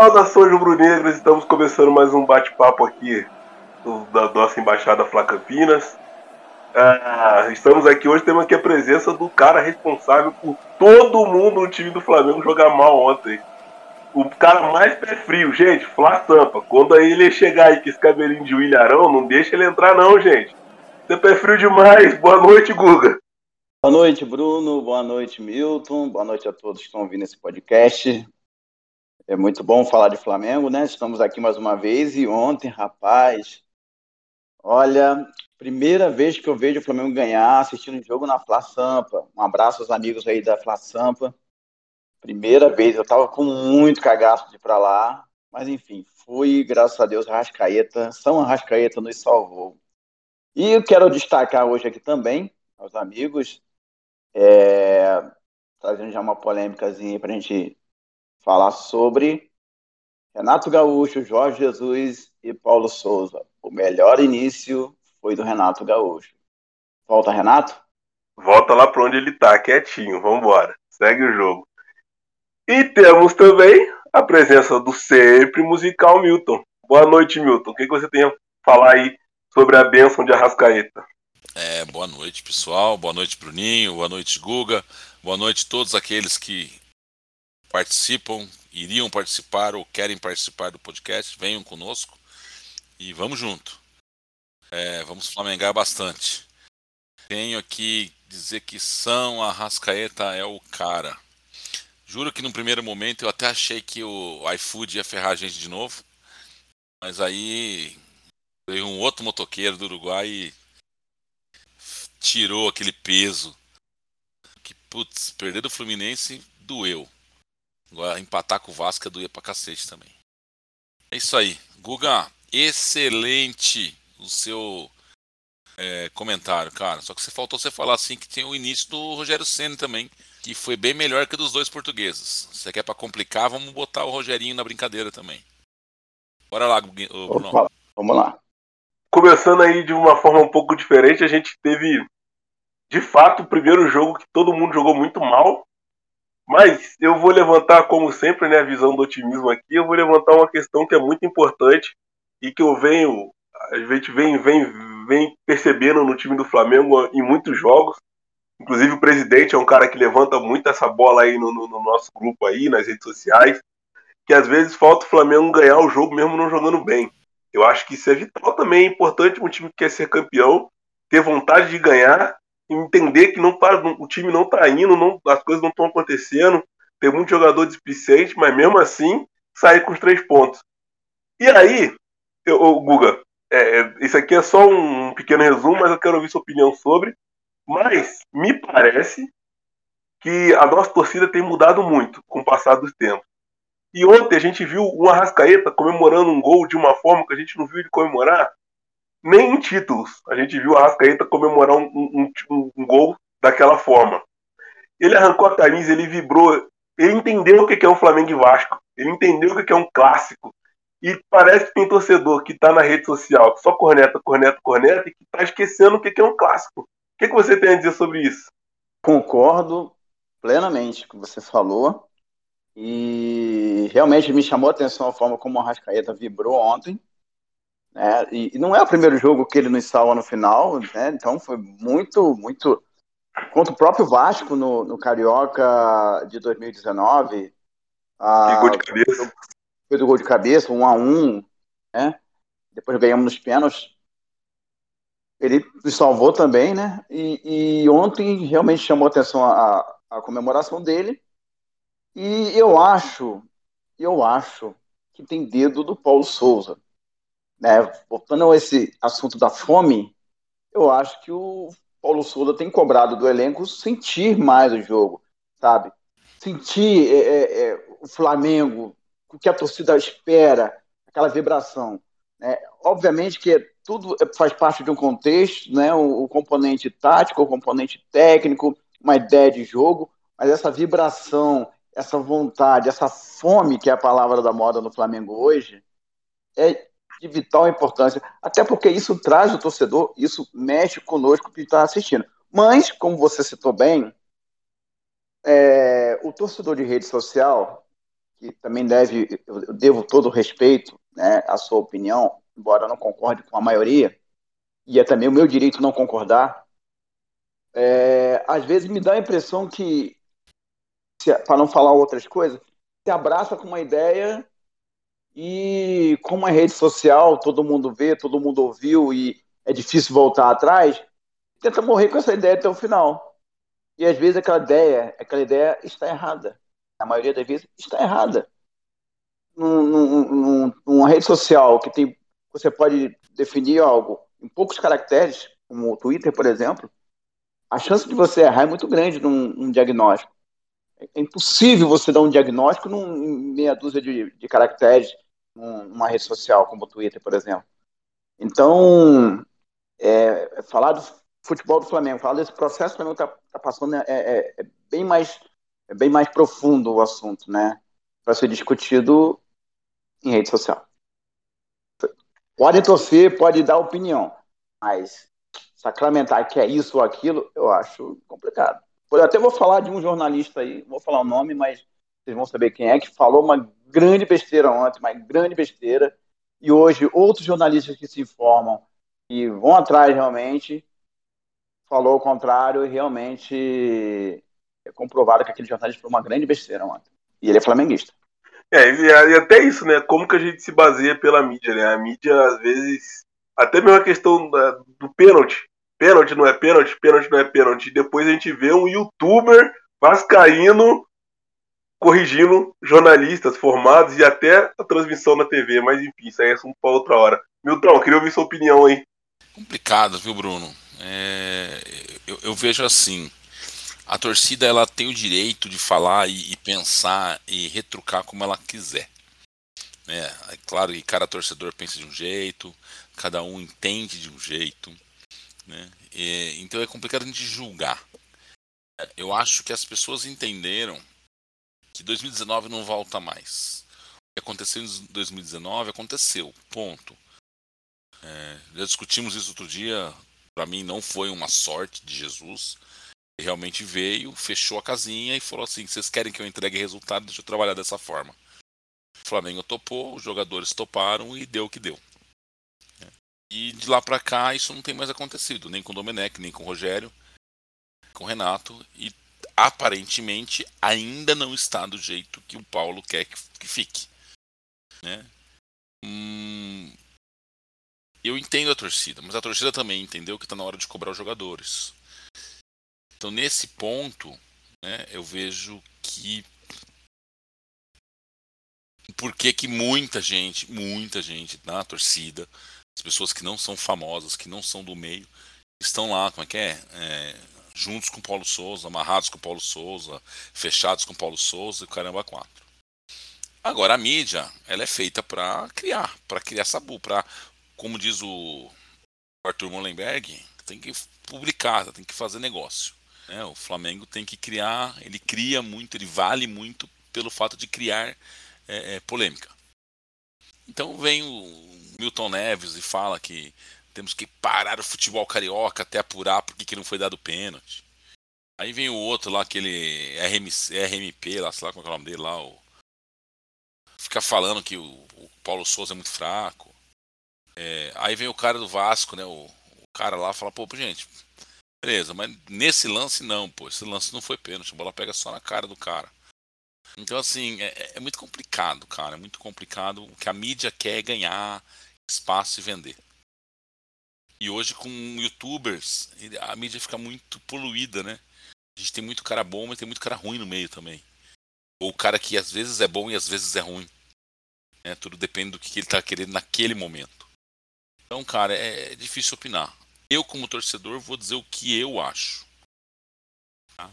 Saudações rubro-negras, estamos começando mais um bate-papo aqui da nossa embaixada Flá Campinas. Ah, estamos aqui hoje, temos aqui a presença do cara responsável por todo mundo no time do Flamengo jogar mal ontem. O cara mais pé frio, gente, Flá Sampa. Quando ele chegar aí com esse cabelinho de Willarão, não deixa ele entrar não, gente. Você é pé frio demais. Boa noite, Guga. Boa noite, Bruno. Boa noite, Milton. Boa noite a todos que estão ouvindo esse podcast. É muito bom falar de Flamengo, né? Estamos aqui mais uma vez e ontem, rapaz, olha, primeira vez que eu vejo o Flamengo ganhar assistindo um jogo na Fla Sampa. Um abraço aos amigos aí da Fla Sampa. Primeira vez, eu tava com muito cagaço de ir pra lá, mas enfim, fui, graças a Deus, Arrascaeta, São Arrascaeta nos salvou. E eu quero destacar hoje aqui também, aos amigos, é, trazendo já uma polêmicazinha pra gente falar sobre Renato Gaúcho, Jorge Jesus e Paulo Souza. O melhor início foi do Renato Gaúcho. Volta, Renato? Volta lá para onde ele tá, quietinho. Vambora. Segue o jogo. E temos também a presença do sempre musical Milton. Boa noite, Milton. O que, você tem a falar aí sobre a bênção de Arrascaeta? É, boa noite, pessoal. Boa noite, Bruninho. Boa noite, Guga. Boa noite a todos aqueles que participam, iriam participar ou querem participar do podcast, venham conosco e vamos junto. É, vamos flamengar bastante. Tenho aqui dizer que São Arrascaeta é o cara. Juro que no primeiro momento eu até achei que o iFood ia ferrar a gente de novo. Mas aí veio um outro motoqueiro do Uruguai e tirou aquele peso. Que, putz, perder do Fluminense doeu. Agora, empatar com o Vasco é doer pra cacete também. É isso aí. Guga, excelente o seu é, comentário, cara. Só que você faltou você falar assim que tem o início do Rogério Senna também, que foi bem melhor que dos dois portugueses. Você quer para complicar, vamos botar o Rogerinho na brincadeira também. Bora lá, Bruno. Opa, vamos lá. Começando aí de uma forma um pouco diferente, a gente teve de fato o primeiro jogo que todo mundo jogou muito mal, mas eu vou levantar, como sempre, né, a visão do otimismo aqui, eu vou levantar uma questão que é muito importante e que eu venho, a gente vem, vem, vem percebendo no time do Flamengo em muitos jogos. Inclusive o presidente é um cara que levanta muito essa bola aí no, no, no nosso grupo aí, nas redes sociais, que às vezes falta o Flamengo ganhar o jogo mesmo não jogando bem. Eu acho que isso é vital também, é importante um time que quer ser campeão, ter vontade de ganhar entender que não tá, o time não está indo, não, as coisas não estão acontecendo, tem muito jogador displicente, mas mesmo assim sair com os três pontos. E aí, eu, Guga, é, é, isso aqui é só um pequeno resumo, mas eu quero ouvir sua opinião sobre. Mas me parece que a nossa torcida tem mudado muito com o passar dos tempos. E ontem a gente viu o Arrascaeta comemorando um gol de uma forma que a gente não viu ele comemorar nem em títulos. A gente viu a Arrascaeta comemorar um, um, um, um, gol daquela forma. Ele arrancou a camisa, ele vibrou, ele entendeu o que é um Flamengo e Vasco, ele entendeu o que é um clássico. E parece que tem torcedor que está na rede social só corneta, corneta, corneta e que está esquecendo o que é um clássico. O que, que você tem a dizer sobre isso? Concordo plenamente com o que você falou. E realmente me chamou a atenção a forma como o Arrascaeta vibrou ontem. Né? E, e, não é o primeiro jogo que ele nos salva no final, né? então foi muito, muito. Contra o próprio Vasco no, no Carioca de 2019. Ah, gol de cabeça. Foi do gol de cabeça, um a um, né? Depois ganhamos nos pênaltis. Ele nos salvou também, né? E, e ontem realmente chamou a atenção a, a comemoração dele. E eu acho, eu acho que tem dedo do Paulo Souza né, voltando a esse assunto da fome, eu acho que o Paulo Souza tem cobrado do elenco sentir mais o jogo, sabe? Sentir é, é, é, o Flamengo, o que a torcida espera, aquela vibração. Né? Obviamente que tudo faz parte de um contexto, né? o, o componente tático, o componente técnico, uma ideia de jogo, mas essa vibração, essa vontade, essa fome, que é a palavra da moda no Flamengo hoje, é de vital importância, até porque isso traz o torcedor, isso mexe conosco que está assistindo. Mas, como você citou bem, é, o torcedor de rede social, que também deve, eu devo todo o respeito né, à sua opinião, embora eu não concorde com a maioria, e é também o meu direito não concordar, é, às vezes me dá a impressão que, para não falar outras coisas, se abraça com uma ideia e com uma rede social, todo mundo vê, todo mundo ouviu e é difícil voltar atrás, tenta morrer com essa ideia até o final. E às vezes aquela ideia, aquela ideia está errada. Na maioria das vezes está errada. Num, num, numa rede social que tem, você pode definir algo em poucos caracteres, como o Twitter, por exemplo, a chance de você errar é muito grande num, num diagnóstico. É impossível você dar um diagnóstico num, em meia dúzia de, de caracteres numa rede social, como o Twitter, por exemplo. Então, é, falar do futebol do Flamengo, falar desse processo que o Flamengo está tá passando é, é, é, bem mais, é bem mais profundo o assunto, né? Para ser discutido em rede social. Pode torcer, pode dar opinião, mas sacramentar que é isso ou aquilo, eu acho complicado. Eu até vou falar de um jornalista aí, vou falar o nome, mas vocês vão saber quem é, que falou uma grande besteira ontem, uma grande besteira, e hoje outros jornalistas que se informam e vão atrás realmente, falou o contrário e realmente é comprovado que aquele jornalista foi uma grande besteira ontem. E ele é flamenguista. É, e até isso, né? Como que a gente se baseia pela mídia, né? A mídia, às vezes, até mesmo a questão da, do pênalti. Pênalti não é pênalti, pênalti não é pênalti. Depois a gente vê um youtuber vascaíno corrigindo jornalistas formados e até a transmissão na TV. Mas enfim, isso aí é assunto para outra hora. Milton, queria ouvir sua opinião aí. Complicado, viu, Bruno? É, eu, eu, vejo assim. A torcida ela tem o direito de falar e, e pensar e retrucar como ela quiser. É, é claro que cada torcedor pensa de um jeito, cada um entende de um jeito. Né? E, então é complicado a gente julgar. Eu acho que as pessoas entenderam que 2019 não volta mais. O que aconteceu em 2019 aconteceu, ponto. É, já discutimos isso outro dia. Para mim, não foi uma sorte de Jesus. Ele realmente veio, fechou a casinha e falou assim: vocês querem que eu entregue resultado? Deixa eu trabalhar dessa forma. O Flamengo topou, os jogadores toparam e deu o que deu. E de lá para cá isso não tem mais acontecido, nem com o Domenech, nem com o Rogério, com o Renato e aparentemente ainda não está do jeito que o Paulo quer que, que fique. Né? Hum, eu entendo a torcida, mas a torcida também entendeu que está na hora de cobrar os jogadores. Então nesse ponto, né, eu vejo que por que, que muita gente, muita gente na torcida as pessoas que não são famosas, que não são do meio, estão lá, como é que é? é juntos com Paulo Souza, amarrados com Paulo Souza, fechados com Paulo Souza e caramba quatro. Agora a mídia, ela é feita para criar, para criar sabu, para, como diz o Arthur Mullenberg, tem que publicar, tem que fazer negócio. Né? O Flamengo tem que criar, ele cria muito, ele vale muito pelo fato de criar é, é, polêmica. Então vem o Milton Neves e fala que temos que parar o futebol carioca até apurar porque que não foi dado pênalti. Aí vem o outro lá, aquele RMC, RMP, lá, sei lá como é, é o nome dele lá, o... fica falando que o, o, Paulo Souza é muito fraco. É, aí vem o cara do Vasco, né? O, o cara lá fala, pô, gente, beleza, mas nesse lance não, pô, esse lance não foi pênalti, a bola pega só na cara do cara. Então, assim, é, é muito complicado, cara, é muito complicado. O que a mídia quer é ganhar, espaço e vender. E hoje com youtubers, a mídia fica muito poluída, né? A gente tem muito cara bom, mas tem muito cara ruim no meio também. Ou o cara que às vezes é bom e às vezes é ruim. É, tudo depende do que ele está querendo naquele momento. Então, cara, é, é difícil opinar. Eu, como torcedor, vou dizer o que eu acho. Tá?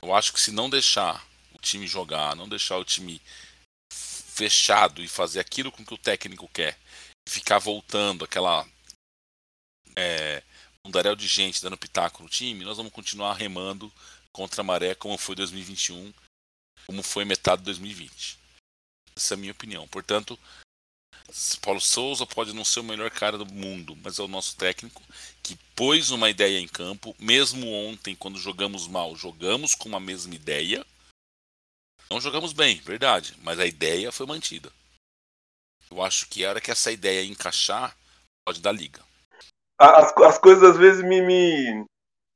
Eu acho que se não deixar o time jogar, não deixar o time fechado e fazer aquilo com que o técnico quer, ficar voltando aquela é, um daréu de gente dando pitaco no time, nós vamos continuar remando contra a maré como foi 2021, como foi metade de 2020. Essa é a minha opinião. Portanto, Paulo Souza pode não ser o melhor cara do mundo, mas é o nosso técnico que pôs uma ideia em campo. Mesmo ontem, quando jogamos mal, jogamos com a mesma ideia. Não jogamos bem, verdade, mas a ideia foi mantida. Eu acho que a hora que essa ideia encaixar, pode dar liga. As, as coisas às vezes me, me,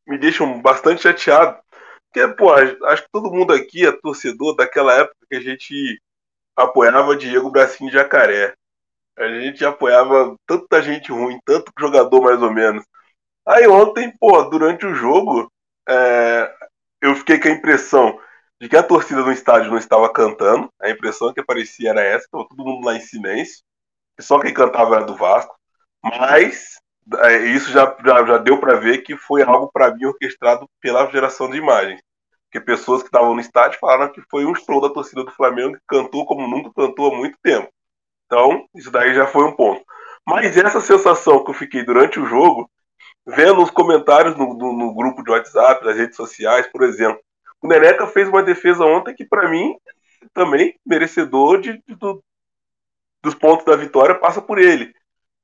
me deixam bastante chateado. Porque, pô, acho que todo mundo aqui é torcedor daquela época que a gente apoiava Diego Bracinho de Jacaré. A gente apoiava tanta gente ruim, tanto jogador mais ou menos. Aí ontem, pô, durante o jogo, é, eu fiquei com a impressão de que a torcida no estádio não estava cantando. A impressão que aparecia era essa, estava todo mundo lá em silêncio. Só quem cantava era do Vasco. Mas isso já, já, já deu para ver que foi algo para mim orquestrado pela geração de imagens. Porque pessoas que estavam no estádio falaram que foi um show da torcida do Flamengo que cantou como nunca cantou há muito tempo. Então, isso daí já foi um ponto. Mas essa sensação que eu fiquei durante o jogo, vendo os comentários no, no, no grupo de WhatsApp, nas redes sociais, por exemplo, o Neneca fez uma defesa ontem que, para mim, também merecedor de, de, do, dos pontos da vitória, passa por ele.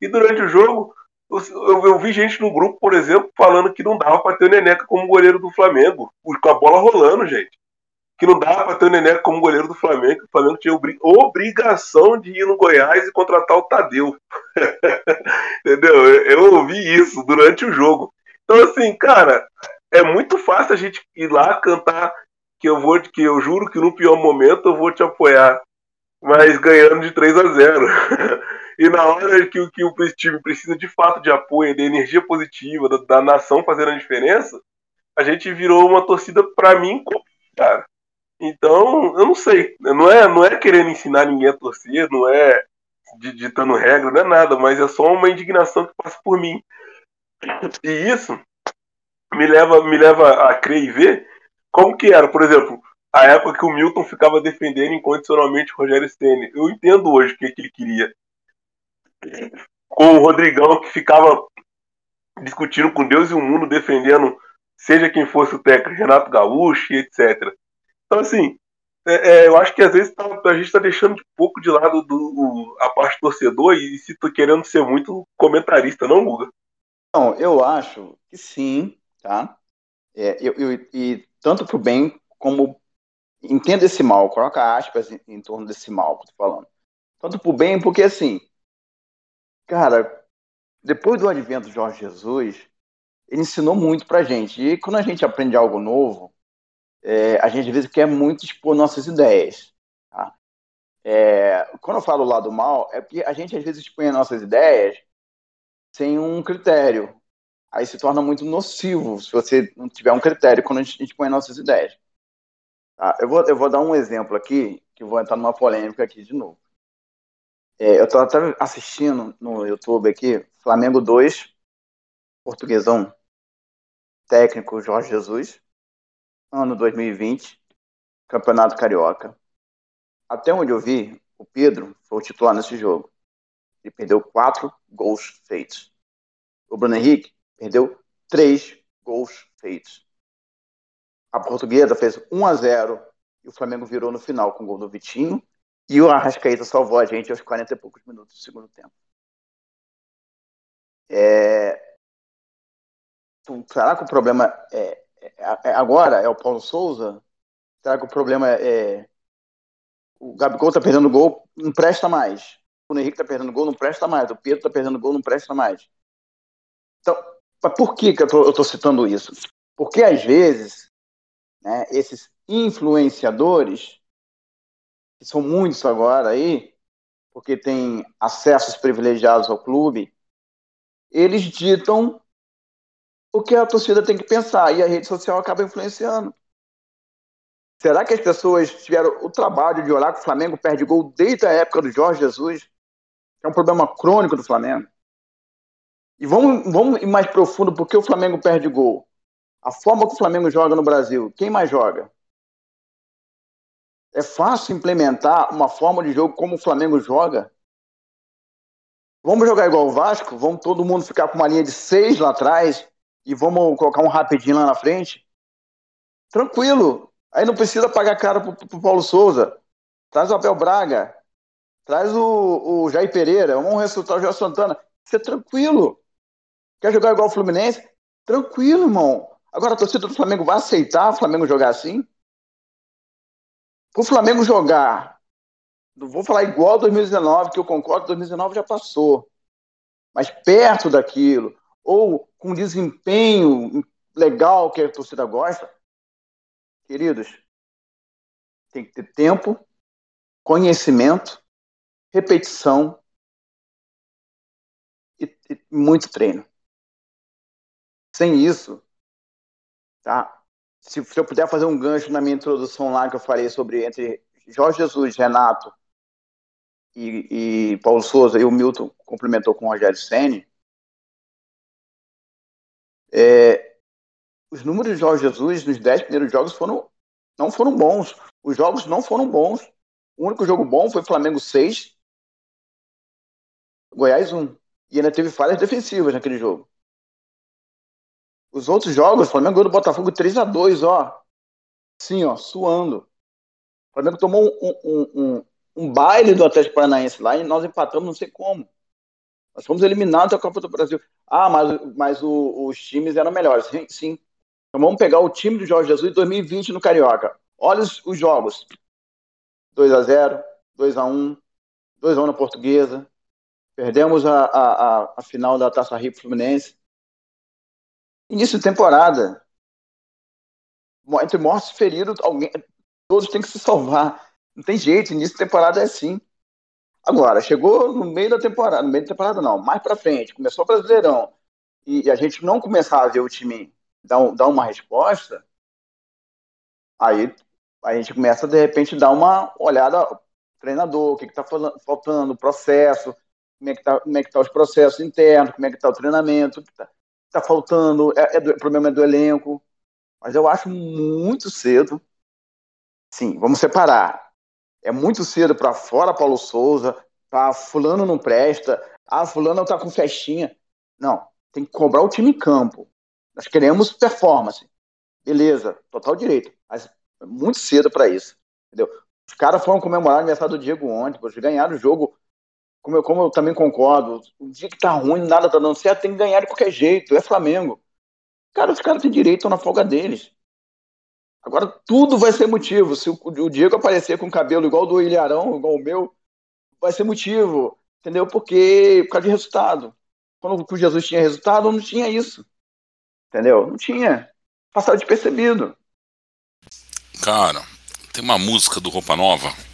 E durante o jogo, eu, eu, vi gente no grupo, por exemplo, falando que não dava para ter o Neneca como goleiro do Flamengo, com a bola rolando, gente. Que não dava para ter o Neneca como goleiro do Flamengo, que o Flamengo tinha obrigação de ir no Goiás e contratar o Tadeu. Entendeu? Eu, eu ouvi isso durante o jogo. Então, assim, cara, é muito fácil a gente ir lá cantar que eu vou, que eu juro que no pior momento eu vou te apoiar, mas ganhando de 3 a 0. E na hora que, que o time precisa de fato de apoio, de energia positiva, da, da nação fazendo a diferença, a gente virou uma torcida, para mim, cara. Então, eu não sei. Não é, não é querendo ensinar ninguém a torcer, não é ditando regra, não é nada, mas é só uma indignação que passa por mim. E isso me leva, me leva a crer e ver como que era, por exemplo, a época que o Milton ficava defendendo incondicionalmente o Rogério Ceni. Eu entendo hoje o que, que ele queria com o Rodrigão que ficava discutindo com Deus e o mundo, defendendo seja quem fosse o técnico, Renato Gaúcho etc. Então, assim, é, é, eu acho que às vezes tá, a gente está deixando de pouco de lado do, a parte torcedor e se tô querendo ser muito comentarista, não, Guga? Não, eu acho que sim, tá? É, eu, eu, e tanto pro bem como entenda esse mal, coloca aspas em, em torno desse mal que eu tô falando. Tanto pro bem, porque assim, Cara, depois do advento de Jorge Jesus, ele ensinou muito pra gente. E quando a gente aprende algo novo, é, a gente às vezes quer muito expor nossas ideias. Tá? É, quando eu falo lado mal, é porque a gente às vezes expõe nossas ideias sem um critério. Aí se torna muito nocivo se você não tiver um critério quando a gente expõe nossas ideias. Tá? Eu, vou, eu vou dar um exemplo aqui, que vou entrar numa polêmica aqui de novo. É, eu estava assistindo no YouTube aqui, Flamengo 2, Portuguesão, técnico Jorge Jesus, ano 2020, Campeonato Carioca. Até onde eu vi, o Pedro foi o titular nesse jogo. Ele perdeu quatro gols feitos. O Bruno Henrique perdeu três gols feitos. A portuguesa fez 1 a 0 e o Flamengo virou no final com o gol do Vitinho e o Arrascaeta salvou a gente aos 40 e poucos minutos do segundo tempo. É... Será que o problema é, é, é, agora é o Paulo Souza? Será que o problema é, é o Gabigol tá perdendo gol, não presta mais. O Henrique tá perdendo gol, não presta mais. O Pedro tá perdendo gol, não presta mais. Então, por que, que eu, tô, eu tô citando isso? Porque às vezes, né, esses influenciadores que são muitos agora aí, porque tem acessos privilegiados ao clube, eles ditam o que a torcida tem que pensar e a rede social acaba influenciando. Será que as pessoas tiveram o trabalho de olhar que o Flamengo perde gol desde a época do Jorge Jesus? É um problema crônico do Flamengo. E vamos, vamos ir mais profundo, por que o Flamengo perde gol? A forma que o Flamengo joga no Brasil, quem mais joga? É fácil implementar uma forma de jogo como o Flamengo joga. Vamos jogar igual o Vasco? Vamos todo mundo ficar com uma linha de seis lá atrás e vamos colocar um rapidinho lá na frente? Tranquilo. Aí não precisa pagar caro pro, pro Paulo Souza. Traz o Abel Braga. Traz o, o Jair Pereira. Vamos ressuscitar o João Santana. Isso é tranquilo. Quer jogar igual o Fluminense? Tranquilo, irmão. Agora a torcida do Flamengo vai aceitar o Flamengo jogar assim? O Flamengo jogar, não vou falar igual 2019, que eu concordo, 2019 já passou, mas perto daquilo, ou com desempenho legal que a torcida gosta, queridos, tem que ter tempo, conhecimento, repetição e, e muito treino. Sem isso, tá? Se, se, eu puder fazer um gancho na minha introdução lá que eu falei sobre entre Jorge Jesus, Renato e, e Paulo Souza e o Milton complementou com o Rogério Senni, é, os números de Jorge Jesus nos dez primeiros jogos foram, não foram bons. Os jogos não foram bons. O único jogo bom foi Flamengo 6, Goiás 1. E ainda teve falhas defensivas naquele jogo. Os outros jogos, o Flamengo ganhou do Botafogo 3 a 2 ó. Sim, ó, suando. O Flamengo tomou um, um, um, um baile do Atlético Paranaense lá e nós empatamos não sei como. Nós fomos eliminados da Copa do Brasil. Ah, mas, mas o, os times eram melhores. Sim, sim. Então vamos pegar o time do Jorge Jesus em 2020 no Carioca. Olha os, os jogos. 2 a 0 2 a 1 2 a 1 na Portuguesa. Perdemos a, a, a, a final da Taça Rio Fluminense. Início de temporada. Entre mortos e feridos, alguém, todos têm que se salvar. Não tem jeito, início de temporada é assim. Agora, chegou no meio da temporada, no meio da temporada não, mais para frente, começou o Brasileirão, e, e, a gente não começar a ver o time dar, dar uma resposta, aí a gente começa, de repente, dar uma olhada treinador, o que está faltando, o processo, como é que está é tá os processos internos, como é que está o treinamento, o que está tá faltando, é, é do, o problema é do elenco. Mas eu acho muito cedo. Sim, vamos separar. É muito cedo para fora Paulo Souza, para fulano não presta, ah, fulano está com festinha. Não, tem que cobrar o time em campo. Nós queremos performance. Beleza, total direito. Mas é muito cedo para isso. Entendeu? Os caras foram comemorar o aniversário do Diego ontem, eles ganharam o jogo. Como eu, como eu também concordo, o dia que tá ruim, nada tá dando certo, tem que ganhar de qualquer jeito. É Flamengo. Cara, os caras têm direito na folga deles. Agora tudo vai ser motivo. Se o, o Diego aparecer com cabelo igual do Ilharão, igual o meu, vai ser motivo. Entendeu? Porque por causa de resultado. Quando o Jesus tinha resultado, não tinha isso. Entendeu? Não tinha. Passaram despercebido. Cara, tem uma música do Roupa Nova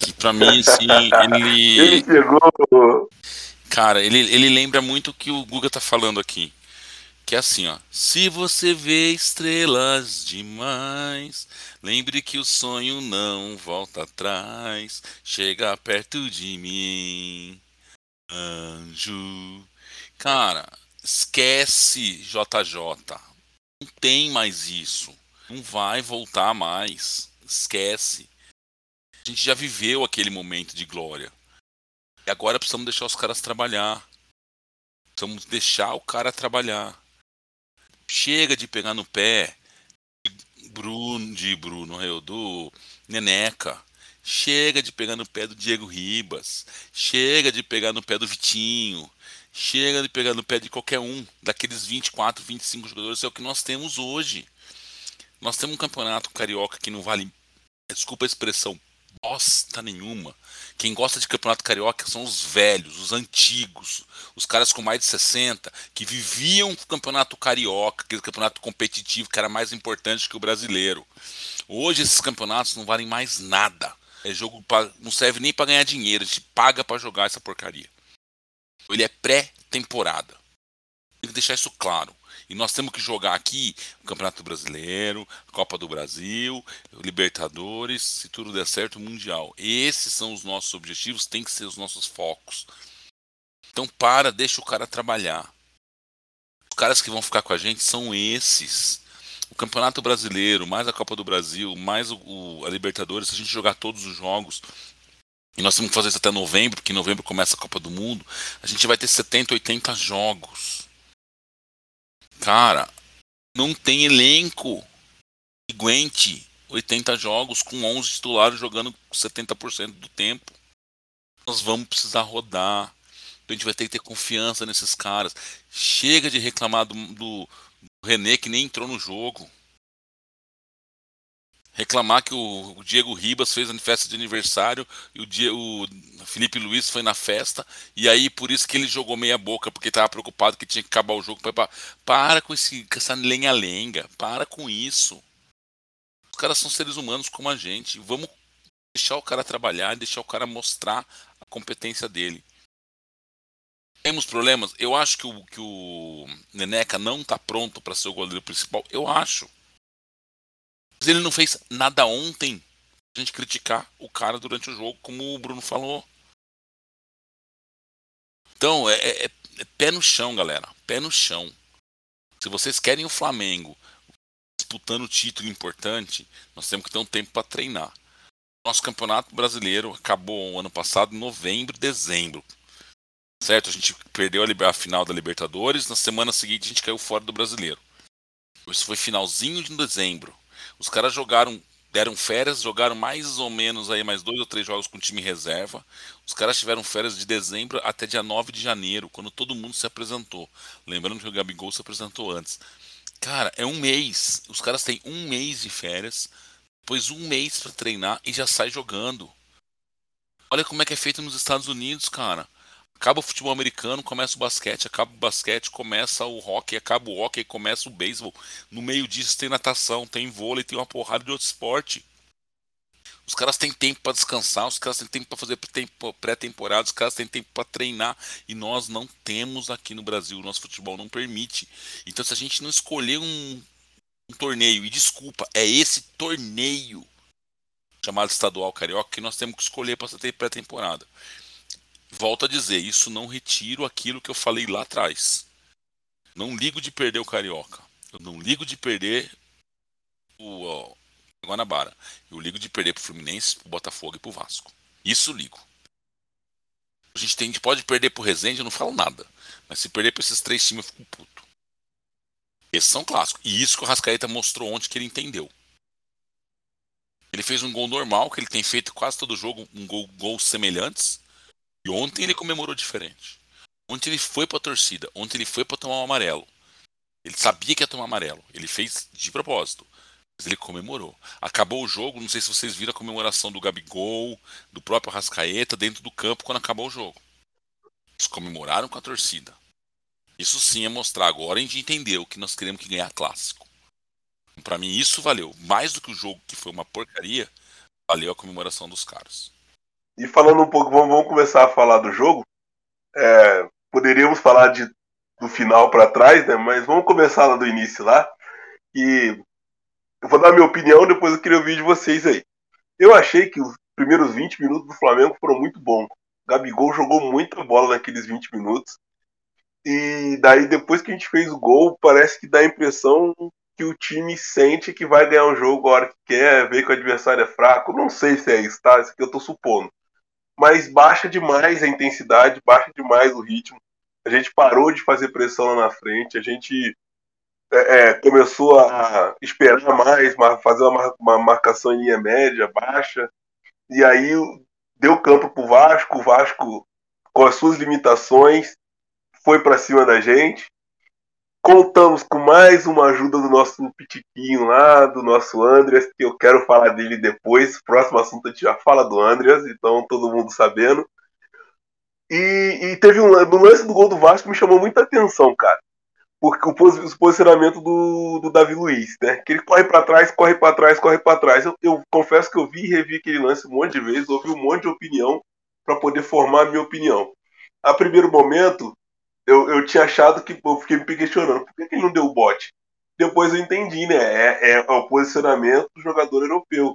que pra mim, assim, ele. Ele chegou. Cara, ele, ele lembra muito o que o Guga tá falando aqui. Que é assim, ó. Se você vê estrelas demais, lembre que o sonho não volta atrás. Chega perto de mim, anjo. Cara, esquece JJ. Não tem mais isso. Não vai voltar mais. Esquece. A gente já viveu aquele momento de glória. E agora precisamos deixar os caras trabalhar. Precisamos deixar o cara trabalhar. Chega de pegar no pé de Bruno, de Bruno, eu, do Neneca. Chega de pegar no pé do Diego Ribas. Chega de pegar no pé do Vitinho. Chega de pegar no pé de qualquer um daqueles 24, 25 jogadores. É o que nós temos hoje. Nós temos um campeonato carioca que não vale, desculpa a expressão, bosta nenhuma. Quem gosta de campeonato carioca são os velhos, os antigos, os caras com mais de 60, que viviam o campeonato carioca, aquele campeonato competitivo que era mais importante que o brasileiro. Hoje esses campeonatos não valem mais nada. É jogo pra, não serve nem para ganhar dinheiro, a gente paga para jogar essa porcaria. Ele é pré-temporada. Tem que deixar isso claro. E nós temos que jogar aqui o Campeonato Brasileiro, Copa do Brasil, Libertadores, se tudo der certo, o Mundial. Esses são os nossos objetivos, tem que ser os nossos focos. Então para, deixa o cara trabalhar. Os caras que vão ficar com a gente são esses. O Campeonato Brasileiro, mais a Copa do Brasil, mais o, o, a Libertadores, se a gente jogar todos os jogos, e nós temos que fazer isso até novembro, porque em novembro começa a Copa do Mundo, a gente vai ter 70, 80 jogos. Cara, não tem elenco que aguente 80 jogos com 11 titulares jogando 70% do tempo. Nós vamos precisar rodar. Então a gente vai ter que ter confiança nesses caras. Chega de reclamar do, do, René que nem entrou no jogo. Reclamar que o, Diego Ribas fez a festa de aniversário e o, o, Felipe Luiz foi na festa e aí por isso que ele jogou meia boca porque estava preocupado que tinha que acabar o jogo. Para, para com, esse, com essa lenha-lenga, para com isso. Os caras são seres humanos como a gente. Vamos deixar o cara trabalhar, deixar o cara mostrar a competência dele. Temos problemas? Eu acho que o, que o Neneca não está pronto para ser o goleiro principal. Eu acho. Mas ele não fez nada ontem a gente criticar o cara durante o jogo, como o Bruno falou. Então, é, é, é pé no chão, galera. Pé no chão. Se vocês querem o Flamengo disputando título importante, nós temos que ter um tempo para treinar. Nosso campeonato brasileiro acabou ano passado, em novembro, dezembro. Certo? A gente perdeu a final da Libertadores, na semana seguinte a gente caiu fora do brasileiro. Isso foi finalzinho de dezembro. Os caras jogaram, deram férias, jogaram mais ou menos aí mais dois ou três jogos com time reserva. Os caras tiveram férias de dezembro até dia 9 de janeiro, quando todo mundo se apresentou. Lembrando que o Gabigol se apresentou antes. Cara, é um mês. Os caras têm um mês de férias, depois um mês para treinar e já sai jogando. Olha como é que é feito nos Estados Unidos, cara. Acaba o futebol americano, começa o basquete, acaba o basquete, começa o hockey, acaba o hockey, começa o beisebol. No meio disso tem natação, tem vôlei, tem uma porrada de outro esporte. Os caras têm tempo para descansar, os caras têm tempo para fazer pré-temporada, os caras têm tempo para treinar e nós não temos aqui no Brasil, o nosso futebol não permite. Então, se a gente não escolher um, um torneio, e desculpa, é esse torneio chamado estadual carioca que nós temos que escolher para ter pré-temporada. Volto a dizer, isso não retiro aquilo que eu falei lá atrás. Não ligo de perder o Carioca. Eu não ligo de perder o ó, Guanabara. Eu ligo de perder pro Fluminense, pro Botafogo e pro Vasco. Isso ligo. A gente, tem, a gente pode perder pro Resende, eu não falo nada. Mas se perder pra esses três times, eu fico puto. Esses são clássicos. E isso que o Rascaeta mostrou ontem que ele entendeu. Ele fez um gol normal, que ele tem feito quase todo jogo, um gol, gols semelhantes. E ontem ele comemorou diferente. Ontem ele foi para a torcida. Ontem ele foi para tomar um amarelo. Ele sabia que ia tomar amarelo. Ele fez de propósito. Mas ele comemorou. Acabou o jogo. Não sei se vocês viram a comemoração do Gabigol, do próprio Rascaeta dentro do campo quando acabou o jogo. Eles comemoraram com a torcida. Isso sim é mostrar agora a gente entendeu que nós queremos que ganhar clássico. Para mim isso valeu mais do que o jogo que foi uma porcaria. Valeu a comemoração dos caras. E falando um pouco, vamos, vamos começar a falar do jogo. É, poderíamos falar de, do final para trás, né? Mas vamos começar lá do início lá. E eu vou dar minha opinião, depois eu queria ouvir de vocês aí. Eu achei que os primeiros 20 minutos do Flamengo foram muito bons. Gabigol jogou muita bola naqueles 20 minutos. E daí, depois que a gente fez o gol, parece que dá a impressão que o time sente que vai ganhar um jogo a hora que quer, vê que o adversário é fraco. Não sei se é isso, tá? Isso que eu tô supondo mas baixa demais a intensidade, baixa demais o ritmo. A gente parou de fazer pressão lá na frente, a gente é, é, começou a esperar mais, fazer uma, uma, marcação em linha média, baixa, e aí deu campo para o Vasco, o Vasco, com as suas limitações, foi para cima da gente. Contamos com mais uma ajuda do nosso Pitiquinho lá, do nosso Andreas, que eu quero falar dele depois. Próximo assunto a gente já fala do Andreas, então todo mundo sabendo. E, e teve um lance do gol do Vasco me chamou muita atenção, cara. Porque o, o posicionamento do, do Davi Luiz, né? Que ele corre para trás, corre para trás, corre para trás. Eu, eu, confesso que eu vi e revi aquele lance um monte de vezes, ouvi um monte de opinião para poder formar a minha opinião. A primeiro momento, eu, eu tinha achado que eu fiquei me questionando por que, que ele não deu o bote. Depois eu entendi, né? É, é, o posicionamento do jogador europeu.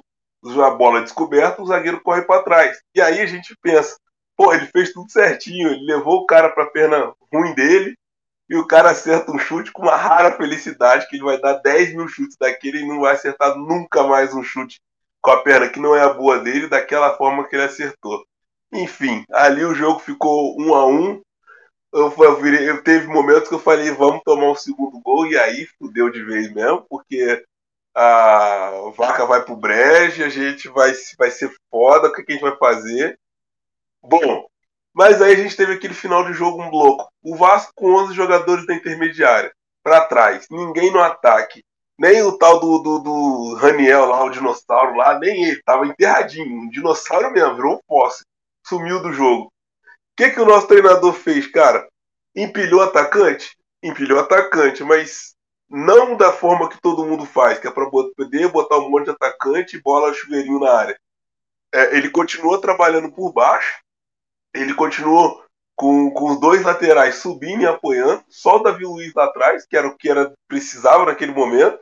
A bola descoberta, o zagueiro corre para trás. E aí a gente pensa, pô, ele fez tudo certinho, ele levou o cara para perna ruim dele e o cara acerta um chute com uma rara felicidade que ele vai dar 10 mil chutes daquele e não vai acertar nunca mais um chute com a perna que não é a boa dele, daquela forma que ele acertou. Enfim, ali o jogo ficou um a um eu, eu, virei, eu teve momentos que eu falei, vamos tomar um segundo gol, e aí fudeu de vez mesmo, porque a vaca vai pro brejo, a gente vai, vai ser foda, o que, que a gente vai fazer? Bom, mas aí a gente teve aquele final de jogo, um bloco. O Vasco com 11 jogadores da intermediária, para trás, ninguém no ataque. Nem o tal do, do, do Raniel lá, o dinossauro lá, nem ele. Tava enterradinho. Um dinossauro mesmo, virou um fóssil. Sumiu do jogo. O que, que o nosso treinador fez, cara? Empilhou atacante? Empilhou atacante, mas não da forma que todo mundo faz, que é para poder botar um monte de atacante e bola chuveirinho na área. É, ele continuou trabalhando por baixo, ele continuou com, com os dois laterais subindo e apoiando, só o Davi Luiz lá atrás, que era o que era precisava naquele momento.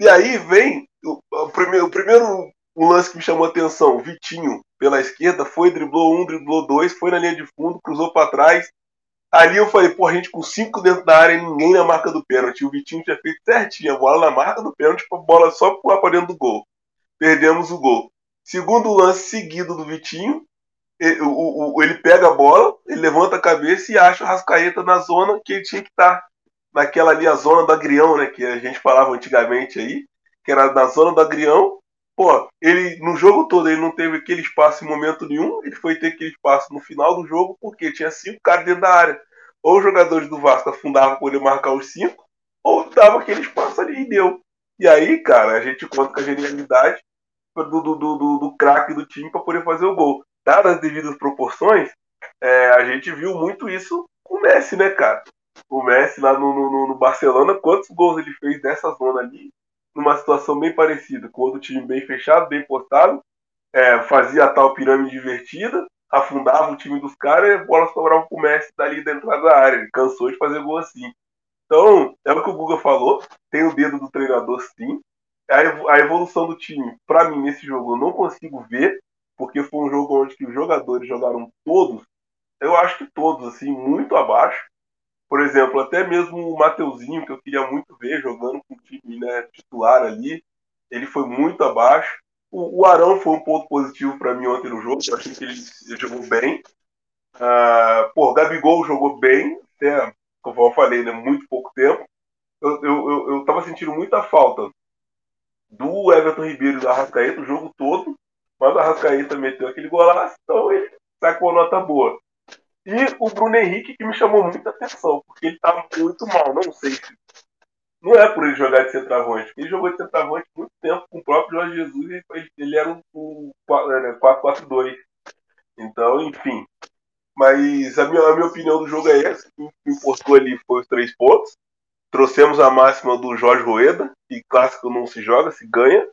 E aí vem o, o primeiro, o primeiro lance que me chamou a atenção, Vitinho pela esquerda, foi, driblou um, driblou dois, foi na linha de fundo, cruzou para trás. Ali eu falei, pô, a gente com cinco dentro da área e ninguém na marca do pênalti. O Vitinho tinha feito certinho, a bola na marca do pênalti, a bola só para dentro do gol. Perdemos o gol. Segundo lance seguido do Vitinho, ele, o, o, ele pega a bola, ele levanta a cabeça e acha o Rascaeta na zona que ele tinha que estar. Tá. Naquela ali, a zona do agrião, né? Que a gente falava antigamente aí, que era na zona do agrião. Pô, ele no jogo todo ele não teve aquele espaço em momento nenhum, ele foi ter aquele espaço no final do jogo porque tinha cinco caras dentro da área. Ou os jogadores do Vasco afundavam por ele marcar os cinco, ou dava aquele espaço ali e deu. E aí, cara, a gente conta com a genialidade do, do, do, do, craque do time para poder fazer o gol dadas as devidas proporções, é, a gente viu muito isso com o Messi, né, cara? O Messi lá no, no, no, Barcelona, quantos gols ele fez nessa zona ali, numa situação bem parecida, com o time bem fechado, bem postado, é, fazia a tal pirâmide invertida, afundava o time dos caras e a bola sobrava pro Messi dali dentro da área. Ele cansou de fazer gol assim. Então, é o que o Guga falou, tem o dedo do treinador sim. A evolução do time, para mim, nesse jogo, eu não consigo ver porque foi um jogo onde os jogadores jogaram todos, eu acho que todos, assim, muito abaixo. Por exemplo, até mesmo o Mateuzinho, que eu queria muito ver jogando com o time né, titular ali, ele foi muito abaixo. O, o Arão foi um ponto positivo para mim ontem no jogo, eu achei que ele, ele jogou bem. Uh, pô, o Gabigol jogou bem, até, como eu falei, né, muito pouco tempo. Eu, eu, eu, eu tava sentindo muita falta do Everton Ribeiro e da Arrascaeta o jogo todo. Mas o Arrascaeta meteu aquele golaço, então ele sacou nota boa. E o Bruno Henrique que me chamou muita atenção, porque ele estava muito mal, não sei se. Não é por ele jogar de centroavante, ele jogou de centroavante muito tempo com o próprio Jorge Jesus ele era um, 4-4-2. Né, então, enfim. Mas a minha, a minha opinião do jogo é essa. O que importou ali foi os três pontos. Trouxemos a máxima do Jorge Rueda, que clássico não se joga, se ganha.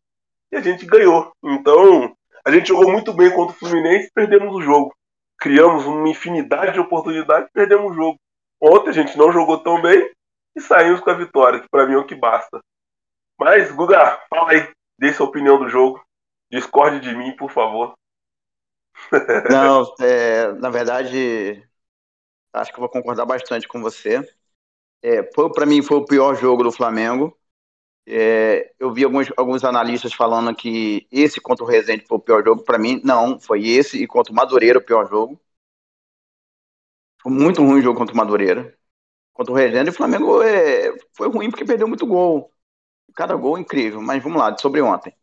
E a gente ganhou. Então, a gente jogou muito bem contra o Fluminense e perdemos o jogo. Criamos uma infinidade de oportunidades e perdemos o jogo. Ontem a gente não jogou tão bem e saímos com a vitória, que para mim é o que basta. Mas, Guga, fala aí, dê sua opinião do jogo. Discorde de mim, por favor. Não, é, na verdade, acho que eu vou concordar bastante com você. É, para mim foi o pior jogo do Flamengo. É, eu vi alguns, alguns analistas falando que esse contra o Rezende foi o pior jogo. Para mim, não. Foi esse e contra o Madureira o pior jogo. Foi muito ruim o jogo contra o Madureira. Contra o Rezende, o Flamengo é, foi ruim porque perdeu muito gol. Cada gol incrível. Mas vamos lá, sobre ontem.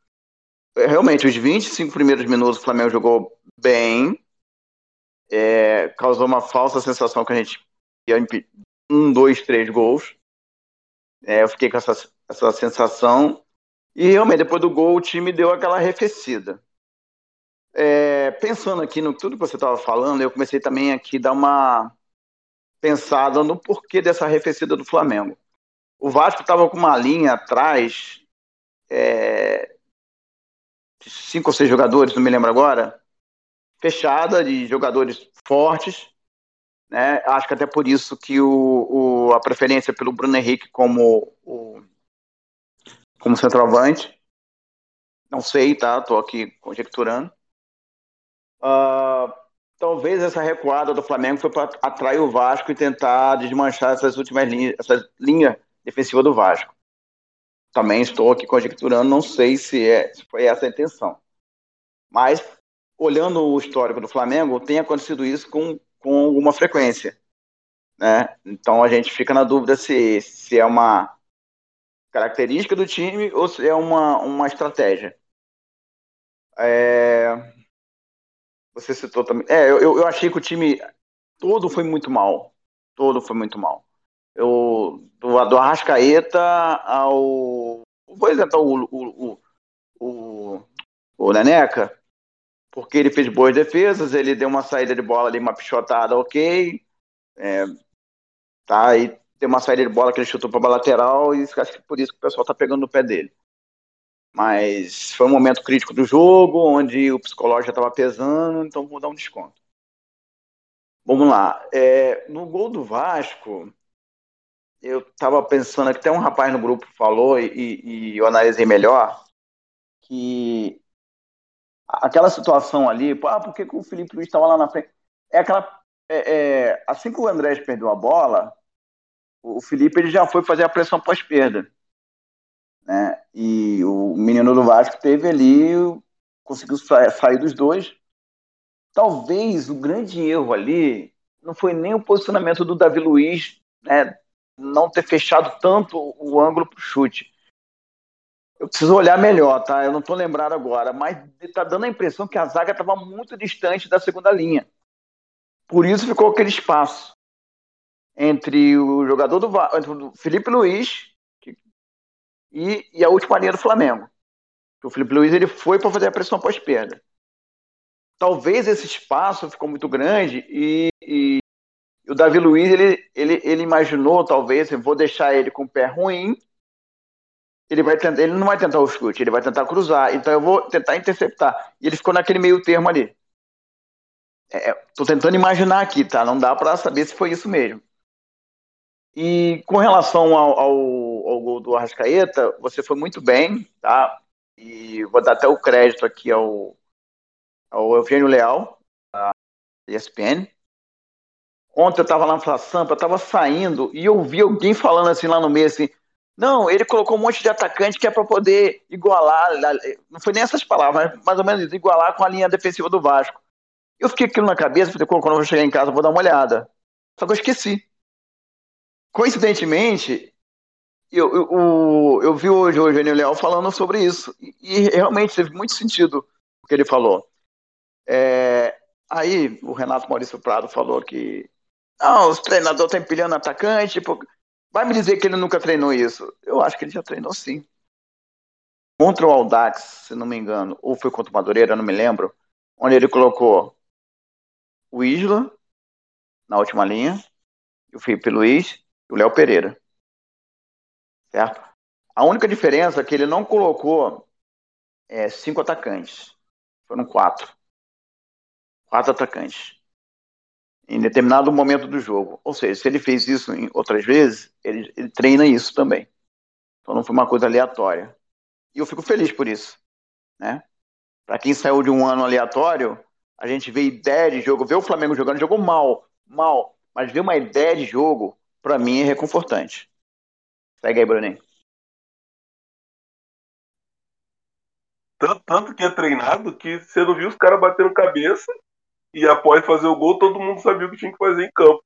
É, realmente, os 25 primeiros minutos o Flamengo jogou bem. É, causou uma falsa sensação que a gente ia um, dois, três gols. É, eu fiquei com essa essa sensação. E realmente, depois do gol, o time deu aquela arrefecida. É, pensando aqui no tudo que você estava falando, eu comecei também aqui a dar uma pensada no porquê dessa arrefecida do Flamengo. O Vasco estava com uma linha atrás, é, cinco ou seis jogadores, não me lembro agora, fechada, de jogadores fortes. Né? Acho que até por isso que o, o, a preferência pelo Bruno Henrique como o como centroavante. Não sei, tá? Tô aqui conjecturando. Uh, talvez essa recuada do Flamengo foi para atrair o Vasco e tentar desmanchar essas últimas linhas, essa linha defensiva do Vasco. Também estou aqui conjecturando, não sei se, é, se foi essa a intenção. Mas, olhando o histórico do Flamengo, tem acontecido isso com, com alguma frequência. Né? Então a gente fica na dúvida se, se é uma característica do time ou se é uma, uma estratégia? É... Você citou também. É, eu, eu achei que o time todo foi muito mal. Todo foi muito mal. Eu, do, do Arrascaeta ao vou isentar o, o, o, o, o Neneca, porque ele fez boas defesas, ele deu uma saída de bola ali, uma pichotada ok, é, tá, e deu uma saída de bola que ele chutou para a lateral, e acho que por isso que o pessoal tá pegando no pé dele. Mas foi um momento crítico do jogo, onde o psicológico já estava pesando, então vou dar um desconto. Vamos lá. É, no gol do Vasco, eu estava pensando até um rapaz no grupo falou, e, e eu analisei melhor, que aquela situação ali, ah, por que o Felipe Luiz estava lá na frente? É aquela. É, é, assim que o Andrés perdeu a bola, o Felipe ele já foi fazer a pressão pós-perda. Né? E o menino do Vasco teve ali, conseguiu sair dos dois. Talvez o grande erro ali não foi nem o posicionamento do Davi Luiz, né, não ter fechado tanto o ângulo para o chute. Eu preciso olhar melhor, tá? Eu não estou lembrado agora, mas está dando a impressão que a zaga estava muito distante da segunda linha. Por isso ficou aquele espaço entre o jogador do, entre o Felipe Luiz e, e, a última linha do Flamengo. O Felipe Luiz ele foi para fazer a pressão pós-perda. Talvez esse espaço ficou muito grande e, e, o Davi Luiz ele, ele, ele imaginou talvez eu vou deixar ele com o pé ruim ele vai tentar, ele não vai tentar o chute, ele vai tentar cruzar. Então eu vou tentar interceptar. E ele ficou naquele meio termo ali. É, tô tentando imaginar aqui, tá? Não dá para saber se foi isso mesmo. E com relação ao, ao, ao, gol do Arrascaeta, você foi muito bem, tá? E vou dar até o crédito aqui ao, ao Eugênio Leal, da ESPN. Ontem eu estava lá na Sampa, eu estava saindo e eu vi alguém falando assim lá no meio, assim, não, ele colocou um monte de atacante que é para poder igualar, não foi nem essas palavras, mais ou menos igualar com a linha defensiva do Vasco. Eu fiquei aquilo na cabeça, falei, quando eu chegar em casa, eu vou dar uma olhada. Só que eu esqueci. Coincidentemente, eu, eu, eu, vi hoje o Eugênio Leal falando sobre isso, e, e, realmente teve muito sentido o que ele falou. É, aí o Renato Maurício Prado falou que não, os treinadores estão empilhando atacante, porque Vai me dizer que ele nunca treinou isso? Eu acho que ele já treinou sim. Contra o Aldax, se não me engano, ou foi contra o Madureira, não me lembro, onde ele colocou o Isla na última linha, o Felipe Luiz e o Léo Pereira. Certo? A única diferença é que ele não colocou é, cinco atacantes. Foram quatro. Quatro atacantes em determinado momento do jogo. Ou seja, se ele fez isso em outras vezes, ele, ele treina isso também. Então não foi uma coisa aleatória. E eu fico feliz por isso. Né? Para quem saiu de um ano aleatório, a gente vê ideia de jogo, vê o Flamengo jogando, jogou mal, mal, mas ver uma ideia de jogo, para mim é reconfortante. Segue aí, Bruninho. Tanto, tanto que é treinado que você não viu os caras batendo cabeça e após fazer o gol, todo mundo sabia o que tinha que fazer em campo.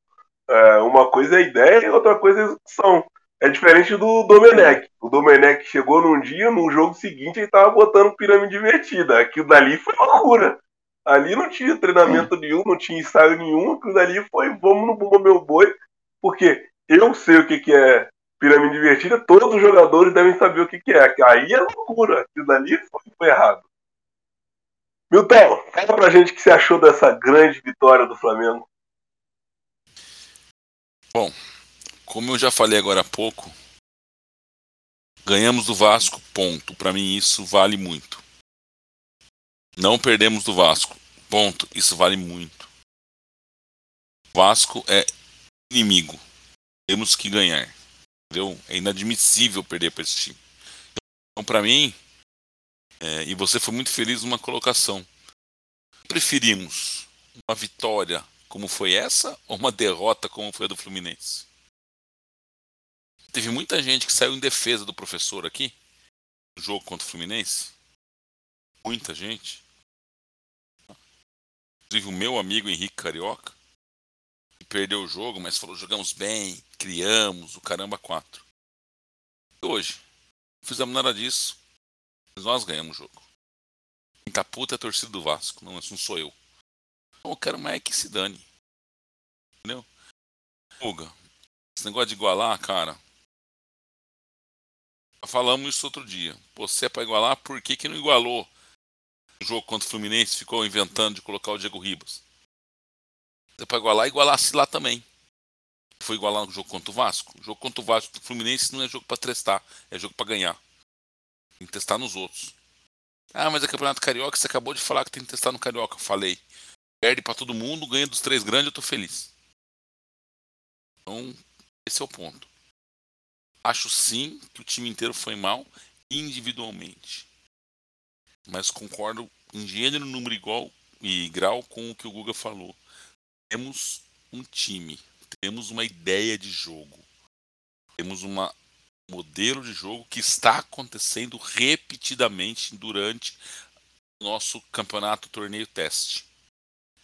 É, uma coisa é a ideia e outra coisa é a execução. É diferente do Domenech. O Domenech chegou num dia, no jogo seguinte, ele tava botando pirâmide invertida. Aquilo dali foi loucura. Ali não tinha treinamento nenhum, não tinha ensaio nenhum. Aquilo dali foi vamos no bumba meu boi. Porque eu sei o que, que é pirâmide invertida, todos os jogadores devem saber o que, que é. Aí é loucura. Aquilo dali foi, foi errado. Milton, fala pra gente o que você achou dessa grande vitória do Flamengo. Bom, como eu já falei agora há pouco, ganhamos do Vasco, ponto. Para mim isso vale muito. Não perdemos do Vasco, ponto. Isso vale muito. Vasco é inimigo. Temos que ganhar. Entendeu? É inadmissível perder para esse time. Então, para mim, é, e você foi muito feliz numa colocação. Preferimos uma vitória como foi essa ou uma derrota como foi a do Fluminense? Teve muita gente que saiu em defesa do professor aqui no jogo contra o Fluminense. Muita gente. Inclusive o meu amigo Henrique Carioca, perdeu o jogo, mas falou: jogamos bem, criamos, o caramba quatro. E hoje, não fizemos nada disso. Mas nós ganhamos o jogo. Quem tá puta é a torcida do Vasco, não, não sou eu. Então, eu quero mais é que se dane. Entendeu? Fuga. Esse negócio de igualar, cara. Falamos isso outro dia. Você é para igualar, por que, que não igualou o jogo contra o Fluminense? Ficou inventando de colocar o Diego Ribas. Para igualar, igualasse lá também. Foi igualar no jogo contra o Vasco. O jogo contra o Vasco do Fluminense não é jogo para testar, é jogo para ganhar. Tem que testar nos outros. Ah, mas é Campeonato Carioca, você acabou de falar que tem que testar no Carioca. Falei. Perde para todo mundo, ganha dos três grandes, eu tô feliz. Então, esse é o ponto. Acho sim que o time inteiro foi mal individualmente. Mas concordo em gênero, número igual e grau com o que o Guga falou. Temos um time, temos uma ideia de jogo, temos um modelo de jogo que está acontecendo repetidamente durante nosso campeonato torneio teste.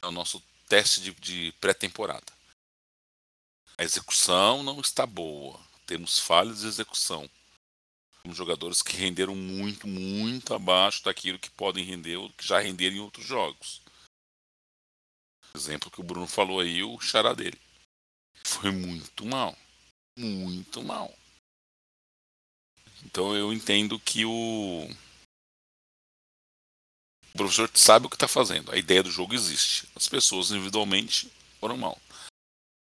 É o nosso teste de, de pré-temporada. A execução não está boa temos falhas de execução. Temos jogadores que renderam muito, muito abaixo daquilo que podem render ou que já renderam em outros jogos. Exemplo que o Bruno falou aí, o xará dele. Foi muito mal. Muito mal. Então eu entendo que o, o professor sabe o que está fazendo. A ideia do jogo existe. As pessoas individualmente foram mal.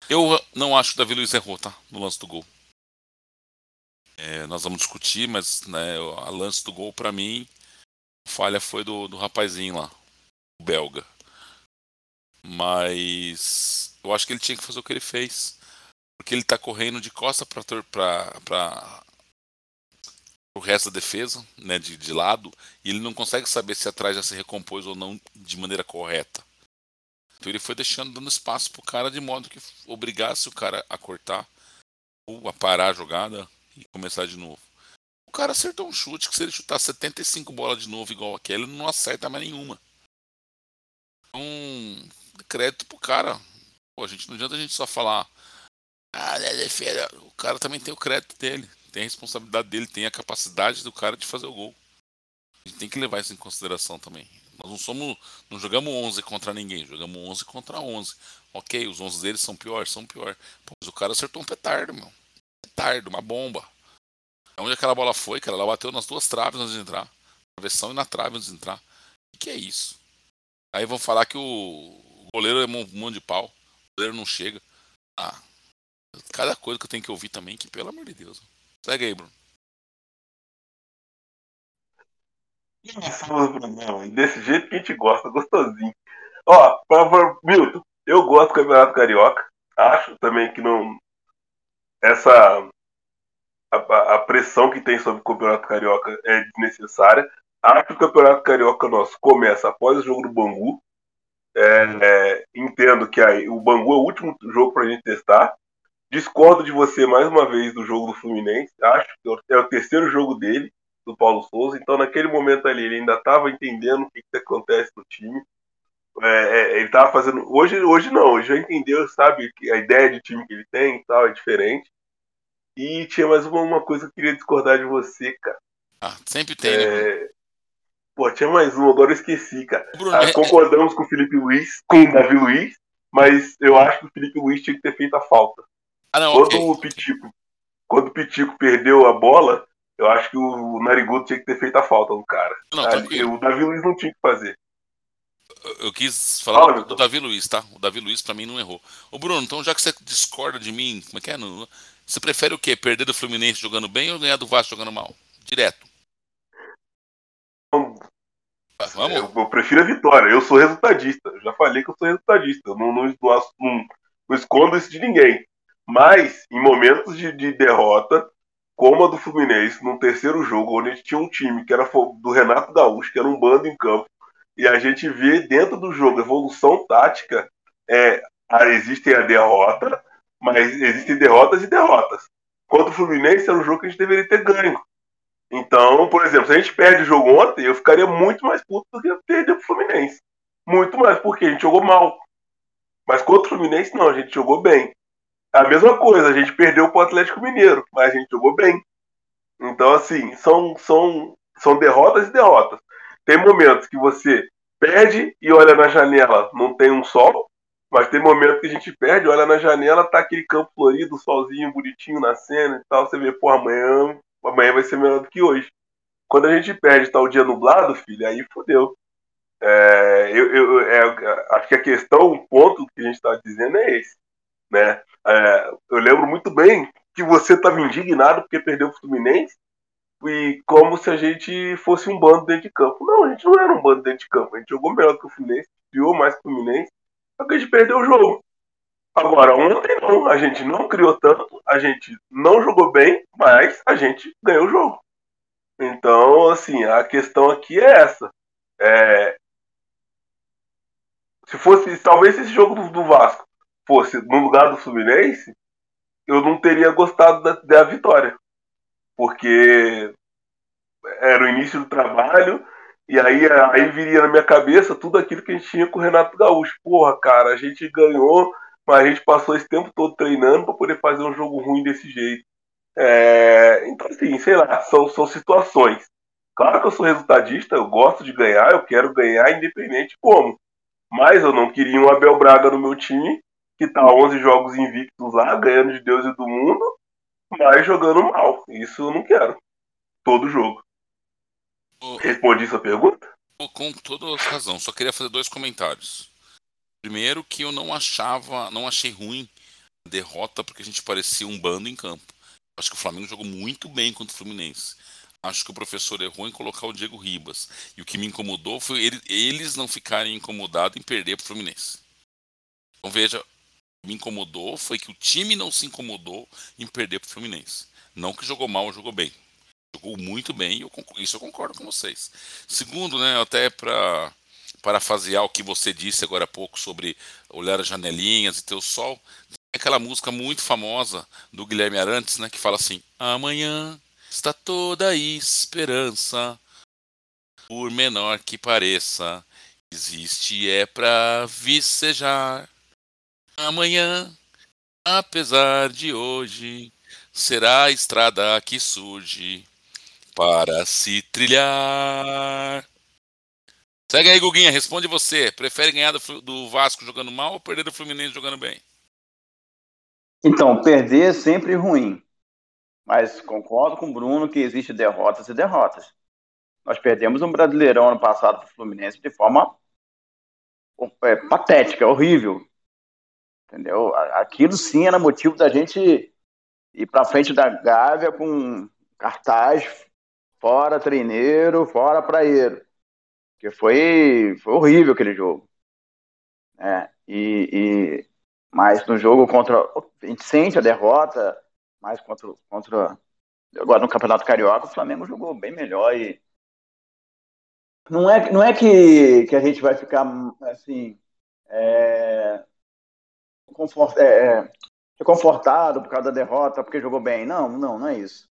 Eu não acho que o Davi Luiz errou, tá? No lance do gol. É, nós vamos discutir, mas né, a lance do gol para mim, a falha foi do, do rapazinho lá, o belga. Mas eu acho que ele tinha que fazer o que ele fez. Porque ele tá correndo de costa para o resto da defesa, né, de, de lado, e ele não consegue saber se atrás já se recompôs ou não de maneira correta. Então ele foi deixando, dando espaço pro cara de modo que obrigasse o cara a cortar ou a parar a jogada e começar de novo. O cara acertou um chute que se ele chutar 75 bolas de novo igual aquele, ele não acerta mais nenhuma. Então, crédito pro cara. Pô, a gente não adianta a gente só falar. Ah, é defesa. O cara também tem o crédito dele, tem a responsabilidade dele, tem a capacidade do cara de fazer o gol. A gente tem que levar isso em consideração também. Nós não somos, não jogamos 11 contra ninguém, jogamos 11 contra 11. Ok, os 11 deles são piores, são piores. Mas o cara acertou um petardo, meu petardo, uma bomba. Onde aquela bola foi, cara? Ela bateu nas duas traves antes de entrar. Travessão e na trave antes de entrar. O que é isso? Aí vão falar que o goleiro é um monte de pau. O goleiro não chega. Ah, cada coisa que eu tenho que ouvir também, que pelo amor de Deus. Segue aí, Bruno. Desse jeito que a gente gosta, gostosinho. Ó, pra, Milton, eu gosto do Campeonato Carioca. Acho também que não, essa a, a, pressão que tem sobre o Campeonato Carioca é desnecessária. Acho que o Campeonato Carioca nosso começa após o jogo do Bangu. É, é, entendo que aí, o Bangu é o último jogo para a gente testar. Discordo de você mais uma vez do jogo do Fluminense. Acho que é o terceiro jogo dele, do Paulo Souza. Então, naquele momento ali, ele ainda estava entendendo o que, que acontece no time. É, é, ele estava fazendo. Hoje, hoje não, hoje já entendeu, sabe, que a ideia de time que ele tem e tal é diferente. E tinha mais uma, uma coisa que eu queria discordar de você, cara. Ah, sempre tem, né, é... Pô, tinha mais um, agora eu esqueci, cara. Bruno, ah, é- concordamos com o Felipe Luiz, com o Davi Luiz, mas eu acho que o Felipe Luiz tinha que ter feito a falta. Ah, não, quando okay. o Pitico, quando o Pitico perdeu a bola, eu acho que o Narigudo tinha que ter feito a falta no cara. Não, o Davi Luiz não tinha que fazer. Eu quis falar Fala, do, Davi Luiz, tá? O Davi Luiz para mim não errou. Ô Bruno, então já que você discorda de mim, como é que é? Você prefere o quê? Perder do Fluminense jogando bem ou ganhar do Vasco jogando mal? Direto. Vamos. Eu, eu, prefiro a vitória. Eu sou resultadista. Já falei que eu sou resultadista. Eu não, não, não, não escondo isso de ninguém. Mas, em momentos de, de, derrota, como a do Fluminense, no terceiro jogo, onde a gente tinha um time que era do Renato Gaúcho, que era um bando em campo, e a gente vê dentro do jogo evolução tática, é, existem a derrota, mas existem derrotas e derrotas. Contra o Fluminense era um jogo que a gente deveria ter ganho. Então, por exemplo, se a gente perde o jogo ontem, eu ficaria muito mais puto do que perder pro Fluminense. Muito mais, porque a gente jogou mal. Mas contra o Fluminense, não, a gente jogou bem. A mesma coisa, a gente perdeu pro Atlético Mineiro, mas a gente jogou bem. Então, assim, são, são, são derrotas e derrotas. Tem momentos que você perde e olha na janela, não tem um sol. Mas tem momento que a gente perde, olha na janela, tá aquele campo florido, solzinho bonitinho nascendo e tal. Você vê, pô, amanhã amanhã vai ser melhor do que hoje. Quando a gente perde tá o dia nublado, filho, aí fodeu. É, eu, eu é, acho que a questão, o ponto que a gente está dizendo é esse. Né? É, eu lembro muito bem que você estava indignado porque perdeu o Fluminense e como se a gente fosse um bando dentro de campo. Não, a gente não era um bando dentro de campo. A gente jogou melhor que o Fluminense, criou mais que o Fluminense, só que a gente perdeu o jogo. Agora, ontem não, a gente não criou tanto, a gente não jogou bem, mas a gente ganhou o jogo. Então, assim, a questão aqui é essa. É... Se fosse, talvez esse jogo do, Vasco fosse no lugar do Fluminense, eu não teria gostado da, da vitória. Porque era o início do trabalho, e aí, aí viria na minha cabeça tudo aquilo que a gente tinha com o Renato Gaúcho. Porra, cara, a gente ganhou mas a gente passou esse tempo todo treinando para poder fazer um jogo ruim desse jeito. É, então, assim, sei lá, são, são situações. Claro que eu sou resultadista, eu gosto de ganhar, eu quero ganhar independente como. Mas eu não queria um Abel Braga no meu time, que tá 11 jogos invictos lá, ganhando de Deus e do mundo, mas jogando mal. Isso eu não quero. Todo jogo. Respondi sua pergunta? Com toda razão, só queria fazer dois comentários. Primeiro que eu não achava, não achei ruim a derrota porque a gente parecia um bando em campo. Acho que o Flamengo jogou muito bem contra o Fluminense. Acho que o professor errou em colocar o Diego Ribas. E o que me incomodou foi ele, eles não ficarem incomodados em perder para o Fluminense. Então veja, o que me incomodou foi que o time não se incomodou em perder para o Fluminense. Não que jogou mal, jogou bem. Jogou muito bem, eu, isso eu concordo com vocês. Segundo, né, até para parafasear o que você disse agora há pouco sobre olhar as janelinhas e ter o sol, aquela música muito famosa do Guilherme Arantes, né, que fala assim: Amanhã está toda a esperança, por menor que pareça, existe é para vicejar. Amanhã, apesar de hoje, será a estrada que surge para se trilhar. Segue aí, Guguinha, responde você. Prefere ganhar do, do Vasco jogando mal ou perder do Fluminense jogando bem? Então, perder é sempre ruim. Mas concordo com o Bruno que existe derrotas e derrotas. Nós perdemos um Brasileirão ano passado para o Fluminense de forma é, patética, horrível. Entendeu? Aquilo sim era motivo da gente ir para frente da Gávea com cartaz fora treineiro, fora praieiro. Porque foi, foi horrível aquele jogo. É, e, e, mas no jogo contra. A gente sente a derrota, mas contra, contra. Agora no Campeonato Carioca, o Flamengo jogou bem melhor e. Não é, não é que, que a gente vai ficar assim. É, confort, é, é, confortado por causa da derrota, porque jogou bem. Não, não, não é isso.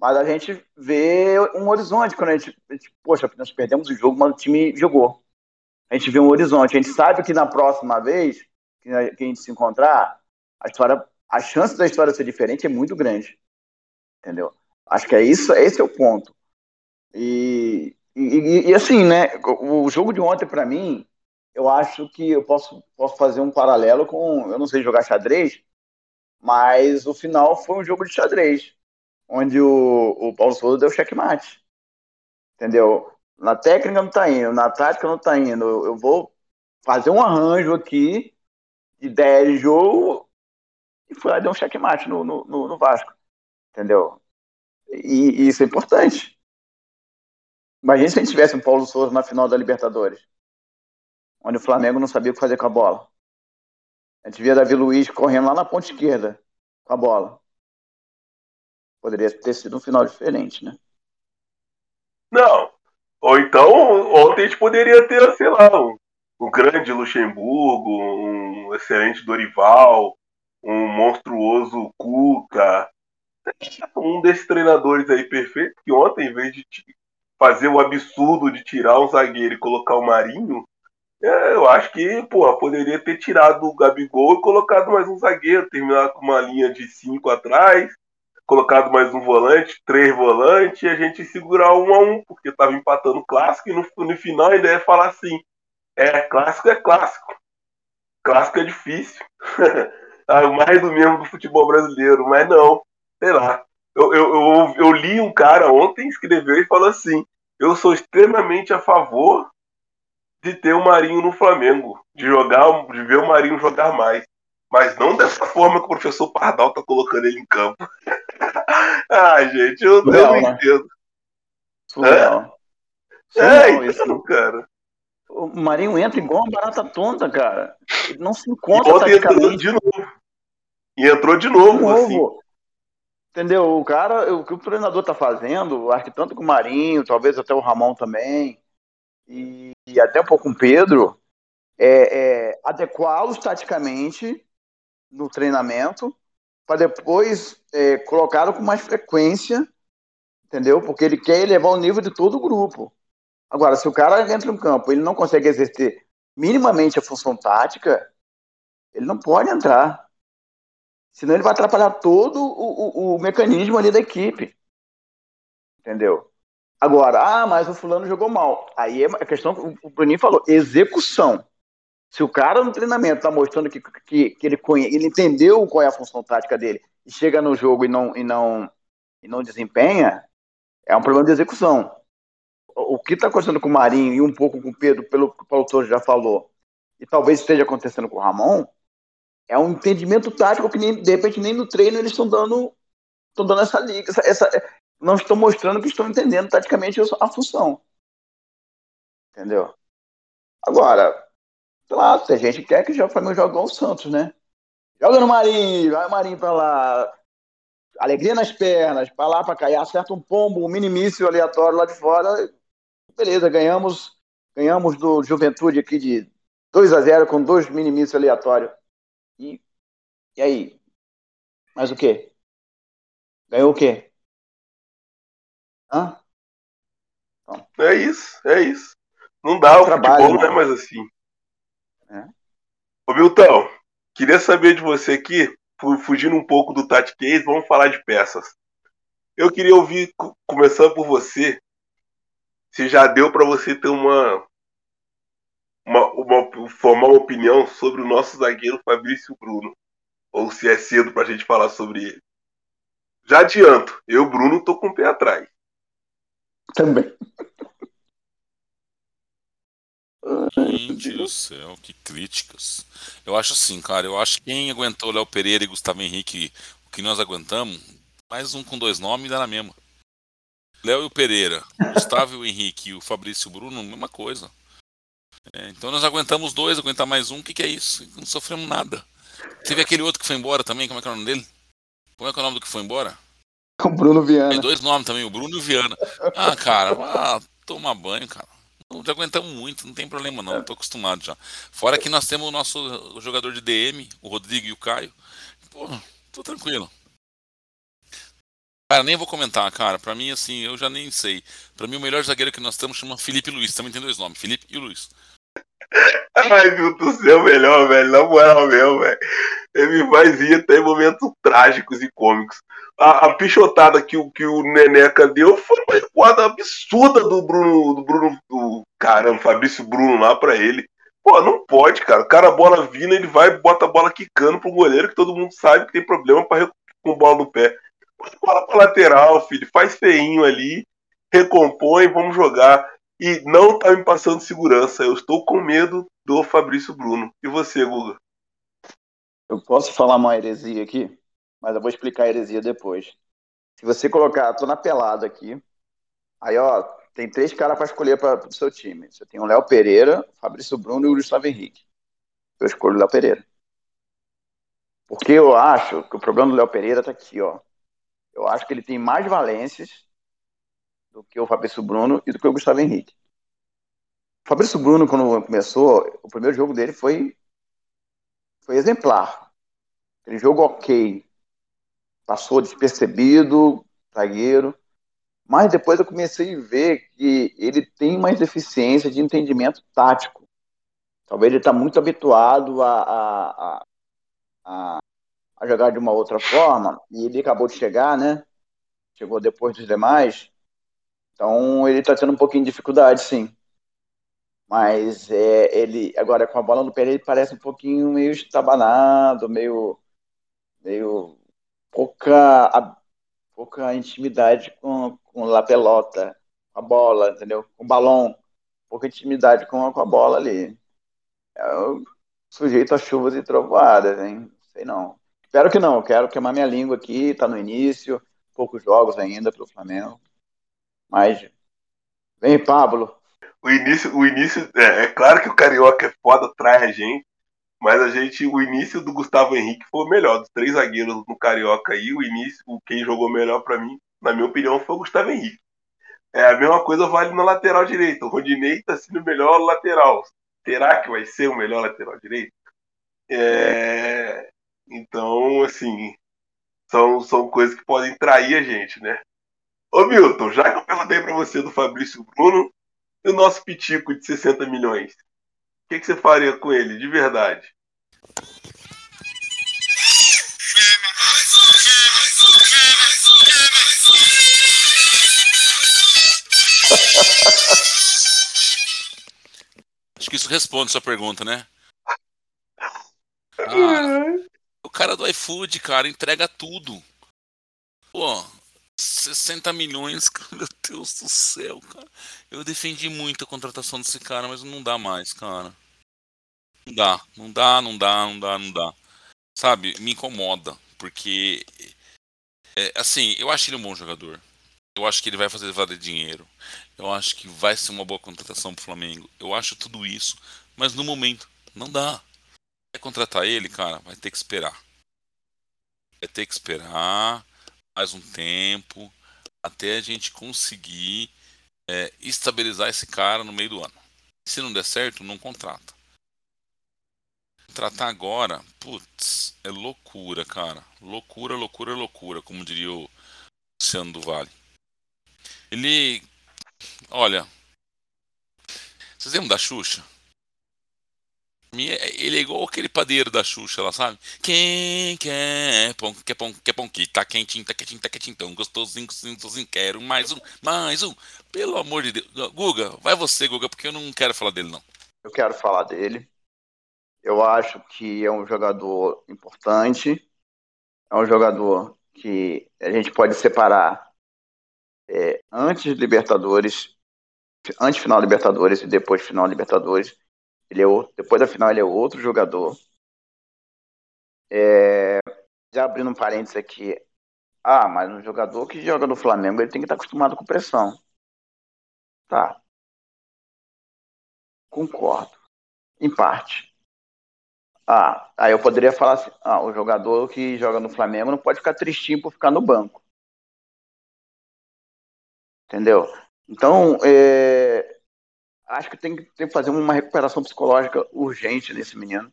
Mas a gente vê um horizonte quando a gente, a gente poxa, nós perdemos o jogo, mas o time jogou. A gente vê um horizonte. A gente sabe que na próxima vez que a, gente se encontrar, a história, a chance da história ser diferente é muito grande. Entendeu? Acho que é isso, esse é o ponto. E, e, e assim, né? O jogo de ontem, para mim, eu acho que eu posso, posso fazer um paralelo com. Eu não sei jogar xadrez, mas o final foi um jogo de xadrez onde o, o Paulo Souza deu checkmate. Entendeu? Na técnica não tá indo, na tática não tá indo. Eu vou fazer um arranjo aqui de ideia de jogo e foi lá e deu um checkmate no, no, no Vasco. Entendeu? E, e, isso é importante. Imagina se a gente tivesse um Paulo Souza na final da Libertadores, onde o Flamengo não sabia o que fazer com a bola. A gente via Davi Luiz correndo lá na ponta esquerda com a bola. Poderia ter sido um final diferente, né? Não. Ou então, ontem a gente poderia ter, sei lá, um, um grande Luxemburgo, um excelente Dorival, um monstruoso Cuca. Um desses treinadores aí perfeito, que ontem, em vez de fazer o absurdo de tirar um zagueiro e colocar o Marinho, é, eu acho que, pô, poderia ter tirado o Gabigol e colocado mais um zagueiro, terminar com uma linha de cinco atrás, colocado mais um volante, três volantes, e a gente segurar um a um, porque estava empatando clássico, e no, no final a ideia é falar assim: é, clássico é clássico. Clássico é difícil. ah, mais do mesmo do futebol brasileiro, mas não, sei lá. Eu, eu, eu, eu li um cara ontem escreveu e falou assim: eu sou extremamente a favor de ter o Marinho no Flamengo, de jogar, de ver o Marinho jogar mais. Mas não dessa forma que o professor Pardal tá colocando ele em campo. ah, gente, eu, Surreal, eu não né? entendo. Surreal. É, é então, isso. cara. O Marinho entra igual uma barata tonta, cara. Ele não se encontra. E entrou de novo. E entrou de novo, de novo. assim. Entendeu? O cara, o que o treinador tá fazendo, acho que tanto com o Marinho, talvez até o Ramon também, e, e até um pouco com o Pedro, é, é adequá-los taticamente no treinamento para depois é, colocá-lo com mais frequência, entendeu? Porque ele quer elevar o nível de todo o grupo. Agora, se o cara entra no campo ele não consegue exercer minimamente a função tática, ele não pode entrar. Senão ele vai atrapalhar todo o, o, o mecanismo ali da equipe. Entendeu? Agora, ah, mas o fulano jogou mal. Aí é a questão que o Bruninho falou, execução. Se o cara no treinamento está mostrando que, que, que ele, ele entendeu qual é a função tática dele e chega no jogo e não, e não, e não desempenha, é um problema de execução. O que está acontecendo com o Marinho e um pouco com o Pedro, pelo que o Paulo Torres já falou, e talvez esteja acontecendo com o Ramon, é um entendimento tático que nem, de repente nem no treino eles estão dando estão dando essa liga, essa, essa, não estão mostrando que estão entendendo taticamente a função. Entendeu? Agora, claro, tem gente que quer que o Flamengo jogue igual o Santos, né? Joga no Marinho, vai o Marinho pra lá. Alegria nas pernas, pra lá, pra cair, acerta um pombo, um minimício aleatório lá de fora. Beleza, ganhamos ganhamos do Juventude aqui de 2 a 0 com dois minimícios aleatórios. E, e aí? Mais o quê? Ganhou o quê? Hã? Então, é isso, é isso. Não dá, o trabalho, futebol não é mais assim. Ô Milton, queria saber de você aqui, fugindo um pouco do Tati Case, vamos falar de peças. Eu queria ouvir, começando por você, se já deu para você ter uma uma, uma, formar uma opinião sobre o nosso zagueiro Fabrício Bruno. Ou se é cedo para a gente falar sobre ele. Já adianto, eu, Bruno, tô com o pé atrás. Também. Gente do céu, que críticas. Eu acho assim, cara, eu acho que quem aguentou Léo Pereira e Gustavo Henrique, o que nós aguentamos, mais um com dois nomes dá na mesma. Léo e o Pereira, Gustavo e o Henrique e o Fabrício Bruno, mesma coisa. É, então nós aguentamos dois, aguentar mais um, o que, que é isso? Não sofremos nada. Teve aquele outro que foi embora também, como é que é o nome dele? Como é que é o nome do que foi embora? O Bruno Viana. Tem dois nomes também, o Bruno e o Viana. Ah, cara, ah, tomar banho, cara. Já aguentamos muito, não tem problema não, tô acostumado já. Fora que nós temos o nosso jogador de DM, o Rodrigo e o Caio. Pô, tô tranquilo. Cara, nem vou comentar, cara. Pra mim, assim, eu já nem sei. Pra mim, o melhor zagueiro que nós temos chama Felipe Luiz. Também tem dois nomes, Felipe e Luiz. Ai, meu do céu, melhor, velho. Na moral mesmo, velho. Ele me fazia até momentos trágicos e cômicos. A, a, pichotada que, que o Neneca deu foi uma recuada absurda do Bruno, do Bruno, do caramba, Fabrício Bruno lá pra ele. Pô, não pode, cara. O cara, a bola vindo, ele vai bota a bola quicando pro goleiro, que todo mundo sabe que tem problema pra com bola no pé. A bola pra lateral, filho. Faz feinho ali, recompõe, vamos jogar e não tá me passando segurança. Eu estou com medo do Fabrício Bruno. E você, Guga? Eu posso falar uma heresia aqui, mas eu vou explicar a heresia depois. Se você colocar, tô na pelada aqui, aí ó, tem três caras para escolher para o seu time. Você tem o Léo Pereira, o Fabrício Bruno e o Gustavo Henrique. Eu escolho o Léo Pereira. Porque eu acho que o problema do Léo Pereira tá aqui, ó. Eu acho que ele tem mais valências do que o Fabrício Bruno e do que o Gustavo Henrique. O Fabrício Bruno, quando começou, o primeiro jogo dele foi, foi exemplar. Aquele jogo ok. Passou despercebido, zagueiro. Mas depois eu comecei a ver que ele tem mais deficiência de entendimento tático. Talvez ele está muito habituado a, a, a, a, jogar de uma outra forma, e ele acabou de chegar, né? Chegou depois dos demais. Então ele está tendo um pouquinho de dificuldade, sim. Mas é, ele agora com a bola no pé ele parece um pouquinho meio estabanado, meio meio pouca pouca intimidade com, com a pelota, com a bola, entendeu? Com o balão, pouca intimidade com, com a bola ali. É sujeito a chuvas e trovoadas, hein? Sei não. Espero que não, quero queimar minha língua aqui, tá no início, poucos jogos ainda para o Flamengo. Mas vem, Pablo. O início, o início é, é claro que o Carioca é foda, trai a gente, mas a gente, o início do Gustavo Henrique foi o melhor. Dos três zagueiros no Carioca aí, o início, quem jogou melhor para mim, na minha opinião, foi o Gustavo Henrique. É, a mesma coisa vale na lateral direita. O Rodinei tá sendo o melhor lateral. Será que vai ser o melhor lateral direito? É, então, assim, são, são coisas que podem trair a gente, né? Ô Milton, já que eu perguntei para você do Fabrício Bruno e o nosso pitico de 60 milhões, o que, que você faria com ele, de verdade? Acho que isso responde sua pergunta, né? Ah, o cara do iFood, cara, entrega tudo. Pô, 60 milhões, meu Deus do céu, cara. Eu defendi muito a contratação desse cara, mas não dá mais, cara. Não dá, não dá, não dá, não dá, não dá. Sabe, me incomoda, porque é, assim, eu acho ele um bom jogador. Eu acho que ele vai fazer valer dinheiro. Eu acho que vai ser uma boa contratação pro Flamengo. Eu acho tudo isso, mas no momento não dá. Quer contratar ele, cara, vai ter que esperar. Vai ter que esperar mais um tempo até a gente conseguir é, estabilizar esse cara no meio do ano. Se não der certo, não contrata. Contratar agora, putz, é loucura, cara. Loucura, loucura, loucura, como diria o Luciano do Vale. Ele. Olha. Vocês lembram da Xuxa? Ele é igual aquele padeiro da Xuxa lá, sabe? Quem quer pão, quer pão, quer pão que tá quentinho, tá quentinho, tá quentinho, tão gostosinho, gostosinho, quero mais um, mais um. Pelo amor de Deus. Guga, vai você, Guga, porque eu não quero falar dele, não. Eu quero falar dele. Eu acho que é um jogador importante. É um jogador que a gente pode separar é, antes Libertadores, antes final Libertadores e depois final Libertadores ele é outro, depois da final ele é outro jogador. É, já abrindo um parênteses aqui. Ah, mas um jogador que joga no Flamengo ele tem que estar acostumado com pressão. Tá. Concordo. Em parte. Ah, aí eu poderia falar assim, ah, o jogador que joga no Flamengo não pode ficar tristinho por ficar no banco. Entendeu? Então, é, acho que tem, tem que fazer uma recuperação psicológica urgente nesse menino.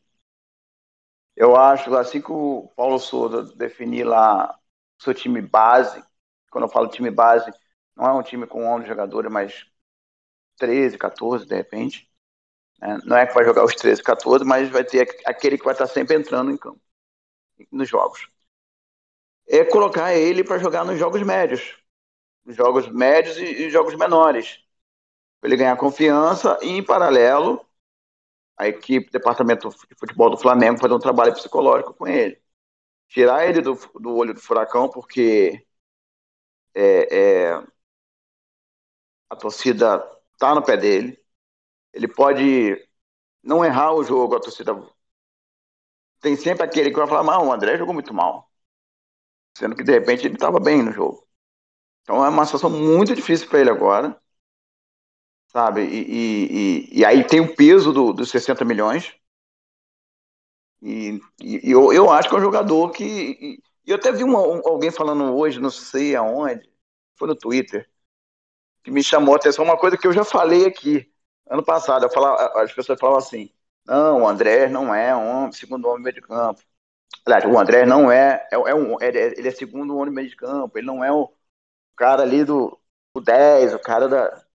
Eu acho, assim que o Paulo Souza definir lá seu time base, quando eu falo time base, não é um time com 11 jogadores, mas 13, 14 de repente. Né? Não é que vai jogar os 13, 14, mas vai ter aquele que vai estar sempre entrando em campo, nos jogos. É colocar ele para jogar nos jogos médios, jogos médios e jogos menores para ele ganhar confiança e, em paralelo, a equipe, o departamento de futebol do Flamengo fazer um trabalho psicológico com ele. Tirar ele do, do olho do furacão, porque é, é, a torcida tá no pé dele. Ele pode não errar o jogo, a torcida. Tem sempre aquele que vai falar, mas o André jogou muito mal. Sendo que de repente ele estava bem no jogo. Então é uma situação muito difícil para ele agora sabe? E, e, e, aí tem o peso do, dos 60 milhões. E, e, eu, eu acho que é um jogador que. E, eu até vi uma, alguém falando hoje, não sei aonde, foi no Twitter, que me chamou a atenção uma coisa que eu já falei aqui ano passado. Eu falava, as pessoas falavam assim: não, o André não é um segundo homem meio de campo. Aliás, o André não é, é, é um, é, ele é segundo homem meio de campo, ele não é o cara ali do o 10, o cara da,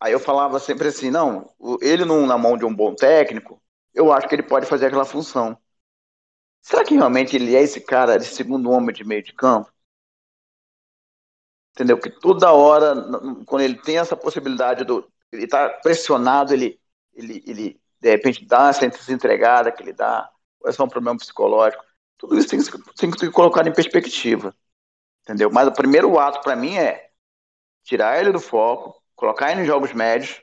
Aí eu falava sempre assim, não, ele não na mão de um bom técnico, eu acho que ele pode fazer aquela função. Será que realmente ele é esse cara de segundo homem de meio de campo? Entendeu? Que toda hora, quando ele tem essa possibilidade do. Ele está pressionado, ele, ele, ele de repente dá essa desentregada que ele dá, ou é só um problema psicológico. Tudo isso tem, tem que ser colocado em perspectiva. Entendeu? Mas o primeiro ato para mim é tirar ele do foco, colocar ele em jogos médios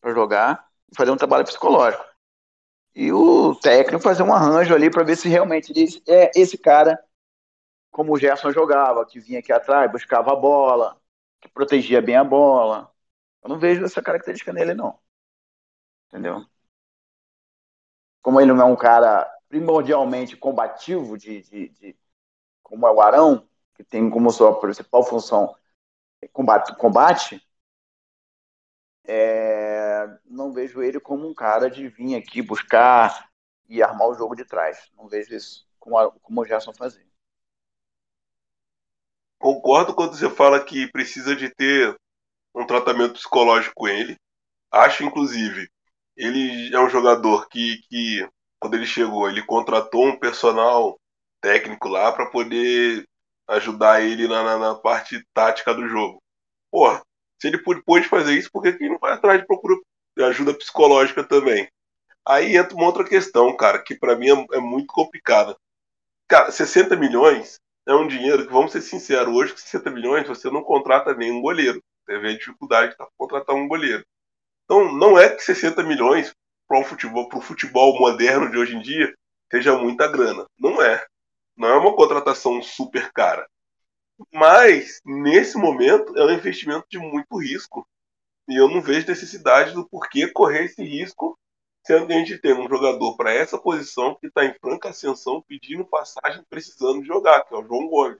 para jogar e fazer um trabalho psicológico. E o técnico fazer um arranjo ali para ver se realmente ele é esse cara como o Gerson jogava, que vinha aqui atrás, buscava a bola, que protegia bem a bola. Eu não vejo essa característica nele, não. Entendeu? Como ele não é um cara primordialmente combativo, de, de, de como é o Arão, que tem como sua principal função combate, combate é, não vejo ele como um cara de vir aqui buscar e armar o jogo de trás. Não vejo isso como, a, como o Gerson fazia. Concordo quando você fala que precisa de ter um tratamento psicológico com ele. Acho, inclusive, ele é um jogador que, que quando ele chegou, ele contratou um personal técnico lá para poder ajudar ele na, na, na, parte tática do jogo. Porra, se ele pôde fazer isso, por que ele não vai atrás de procura de ajuda psicológica também? Aí entra uma outra questão, cara, que para mim é, é, muito complicada. Cara, 60 milhões é um dinheiro que, vamos ser sinceros, hoje com 60 milhões você não contrata nenhum goleiro. Você vê a dificuldade de contratar um goleiro. Então, não é que 60 milhões para o futebol, futebol moderno de hoje em dia seja muita grana. Não é. Não é uma contratação super cara. Mas, nesse momento, é um investimento de muito risco. E eu não vejo necessidade do porquê correr esse risco, sendo que a gente tem um jogador para essa posição que está em franca ascensão, pedindo passagem, precisando jogar, que é o João Gomes.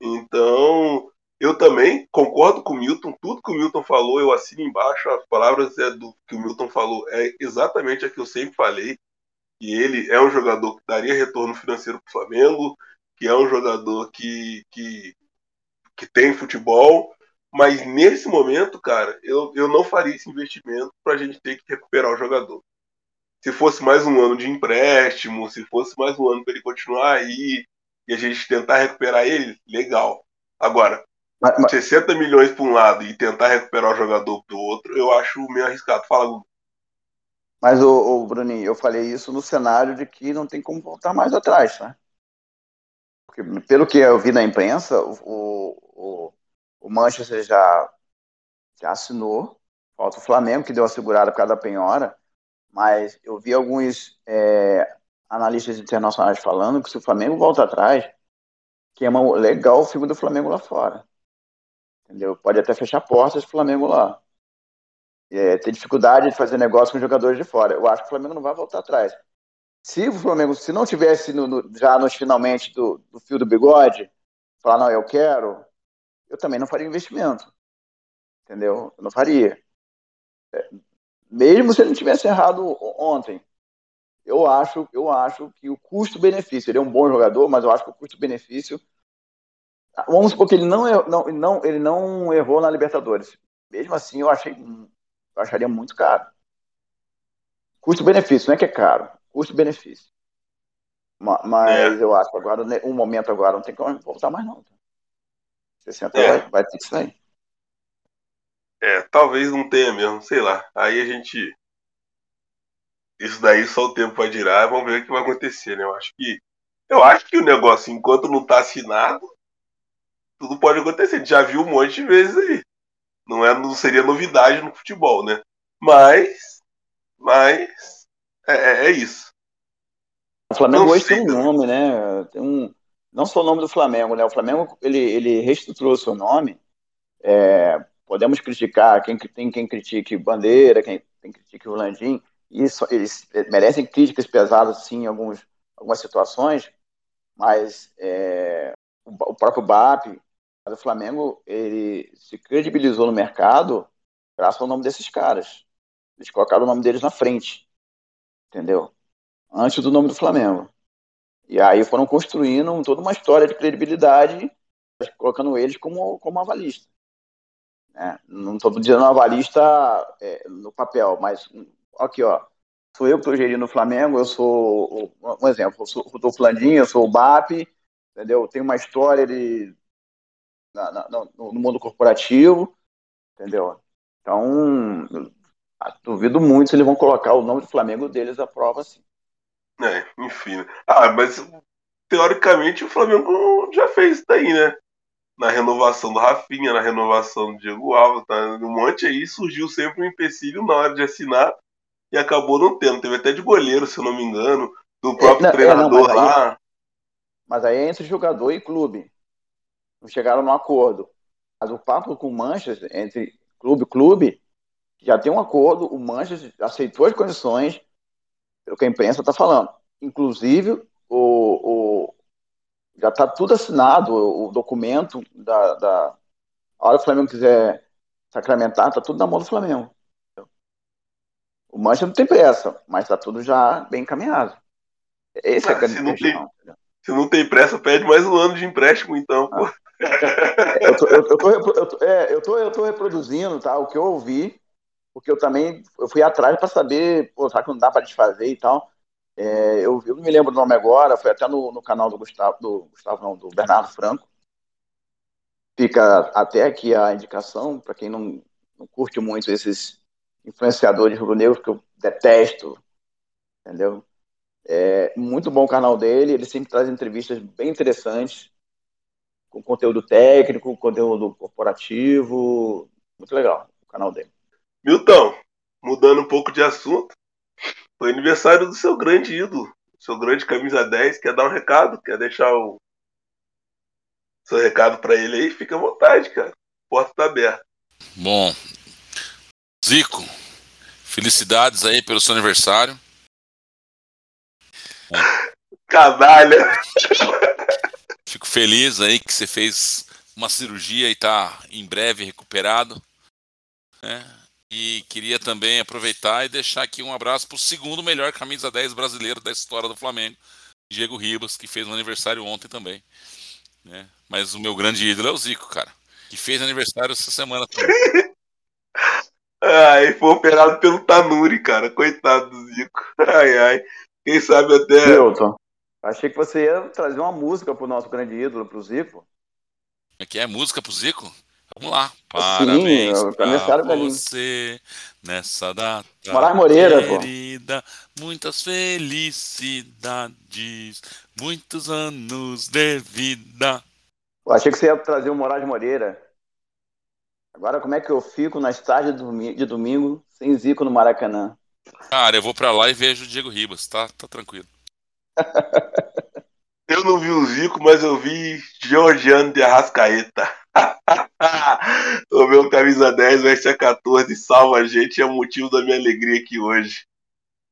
Então, eu também concordo com o Milton, tudo que o Milton falou, eu assino embaixo, as palavras é do que o Milton falou é exatamente a que eu sempre falei, que ele é um jogador que daria retorno financeiro para o Flamengo, que é um jogador que, que, que tem futebol, mas nesse momento, cara, eu, eu não faria esse investimento para a gente ter que recuperar o jogador. Se fosse mais um ano de empréstimo, se fosse mais um ano para ele continuar aí e a gente tentar recuperar ele, legal. Agora, mas, mas... 60 milhões para um lado e tentar recuperar o jogador do outro, eu acho meio arriscado. Fala, Gugu. Mas, o, Bruninho, eu falei isso no cenário de que não tem como voltar mais atrás, tá? Pelo que eu vi na imprensa, o, o, o Manchester já, já assinou. Falta o Flamengo, que deu a segurada por causa da penhora. Mas eu vi alguns é, analistas internacionais falando que se o Flamengo volta atrás, queima legal o filme do Flamengo lá fora. Entendeu? Pode até fechar portas do Flamengo lá. É, ter dificuldade de fazer negócio com jogadores de fora. Eu acho que o Flamengo não vai voltar atrás. Se o Flamengo, se não tivesse no, no, já nos finalmente do, do fio do bigode, falar, não, eu quero, eu também não faria investimento. Entendeu? Eu não faria. É, mesmo se ele não tivesse errado ontem. Eu acho, eu acho que o custo-benefício, ele é um bom jogador, mas eu acho que o custo-benefício. Vamos supor que ele não, não, não, ele não errou na Libertadores. Mesmo assim, eu achei eu acharia muito caro. Custo-benefício, não é que é caro custo-benefício. Mas é. eu acho agora, um momento agora, não tem como voltar mais não. 60 é. vai, vai ter que sair. É, talvez não tenha mesmo, sei lá. Aí a gente. Isso daí só o tempo vai dirar, vamos ver o que vai acontecer, né? Eu acho que. Eu acho que o negócio, enquanto não tá assinado, tudo pode acontecer. A gente já viu um monte de vezes aí. Não, é, não seria novidade no futebol, né? Mas. Mas é, é, é isso. O Flamengo não hoje tem um nome, né? Tem um, não só o nome do Flamengo, né? O Flamengo ele, ele reestruturou seu nome. É, podemos criticar quem tem quem critique Bandeira, quem tem critique o Landim. Isso, eles merecem críticas pesadas, sim, em alguns, algumas situações, mas é, o, o, próprio BAP, o Flamengo, ele se credibilizou no mercado graças ao nome desses caras. Eles colocaram o nome deles na frente entendeu? Antes do nome do Flamengo. E aí foram construindo toda uma história de credibilidade, colocando eles como, como avalista. É, não estou dizendo avalista é, no papel, mas aqui, ó, sou eu que estou gerindo o Flamengo, eu sou, um exemplo, eu sou o Flandinho, eu sou o BAP, entendeu? Tenho uma história de, na, na, no mundo corporativo, entendeu? Então, duvido muito se eles vão colocar o nome do Flamengo deles à prova assim. É, enfim. Ah, mas teoricamente o Flamengo já fez isso daí, né? na renovação do Rafinha, na renovação do Diego Alves, tá? Um monte aí surgiu sempre um empecilho na hora de assinar e acabou não tendo. Teve até de goleiro, se eu não me engano, do próprio é, não, treinador é, não, mas lá. Aí, mas aí é entre jogador e clube. Não chegaram no acordo. Mas o papo com o Manchester, entre clube e clube, já tem um acordo, o Manchester aceitou as condições, pelo que a imprensa está falando. Inclusive, o, o já está tudo assinado, o, o documento da, da. A hora que o Flamengo quiser sacramentar, está tudo na mão do Flamengo. O Manchester não tem pressa, mas está tudo já bem encaminhado. Esse é a grande se não, tem, se não tem pressa, pede mais um ano de empréstimo, então. Ah. eu, tô, eu, tô, eu, tô, é, eu, tô, eu tô reproduzindo tá, o que eu ouvi porque eu também eu fui atrás para saber, pô, será que não dá para desfazer e tal. É, eu, eu, não me lembro o nome agora, foi até no, no canal do Gustavo, do Gustavo não, do Bernardo Franco. Fica até aqui a indicação, para quem não, não curte muito esses influenciadores rubro-negros, que eu detesto, entendeu? É muito bom o canal dele, ele sempre traz entrevistas bem interessantes, com conteúdo técnico, conteúdo corporativo, muito legal o canal dele. Milton, mudando um pouco de assunto, foi aniversário do seu grande ídolo, seu grande camisa 10. Quer dar um recado? Quer deixar o seu recado para ele aí? Fica à vontade, cara. A porta tá aberta. Bom, Zico, felicidades aí pelo seu aniversário. Canalha! Fico feliz aí que você fez uma cirurgia e tá em breve recuperado. É, e queria também aproveitar e deixar aqui um abraço para o segundo melhor camisa 10 brasileiro da história do Flamengo, Diego Ribas, que fez um aniversário ontem também. Né? Mas o meu grande ídolo é o Zico, cara, que fez aniversário essa semana também. ai, foi operado pelo Tanuri, cara. Coitado do Zico. Ai, ai. Quem sabe até. Milton, achei que você ia trazer uma música pro nosso grande ídolo, pro Zico. É que é música pro Zico? Vamos lá. Parabéns Sim, pra você nessa data Moraes Moreira, querida. Pô. Muitas felicidades, muitos anos de vida. Eu achei que você ia trazer o Moraes Moreira. Agora, como é que eu fico nas tardes de domingo sem Zico no Maracanã? Cara, eu vou pra lá e vejo o Diego Ribas, tá, tá tranquilo. eu não vi o Zico, mas eu vi Georgiano de Arrascaeta. o meu camisa 10 veste a 14 salva a gente, é o motivo da minha alegria aqui hoje.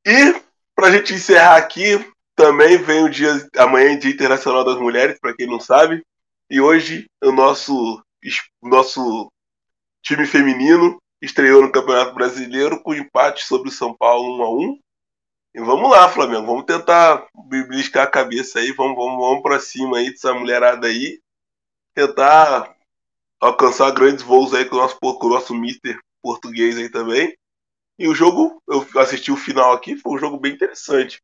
E pra gente encerrar aqui, também vem o dia amanhã é Dia Internacional das Mulheres, para quem não sabe. E hoje o nosso nosso time feminino estreou no Campeonato Brasileiro com empate sobre o São Paulo 1 a 1. E vamos lá, Flamengo, vamos tentar bliscar a cabeça aí, vamos, vamos, vamos para cima aí dessa mulherada aí, tentar alcançar grandes voos aí com o nosso, com o nosso mister português aí também. E o jogo, eu assisti o final aqui, foi um jogo bem interessante.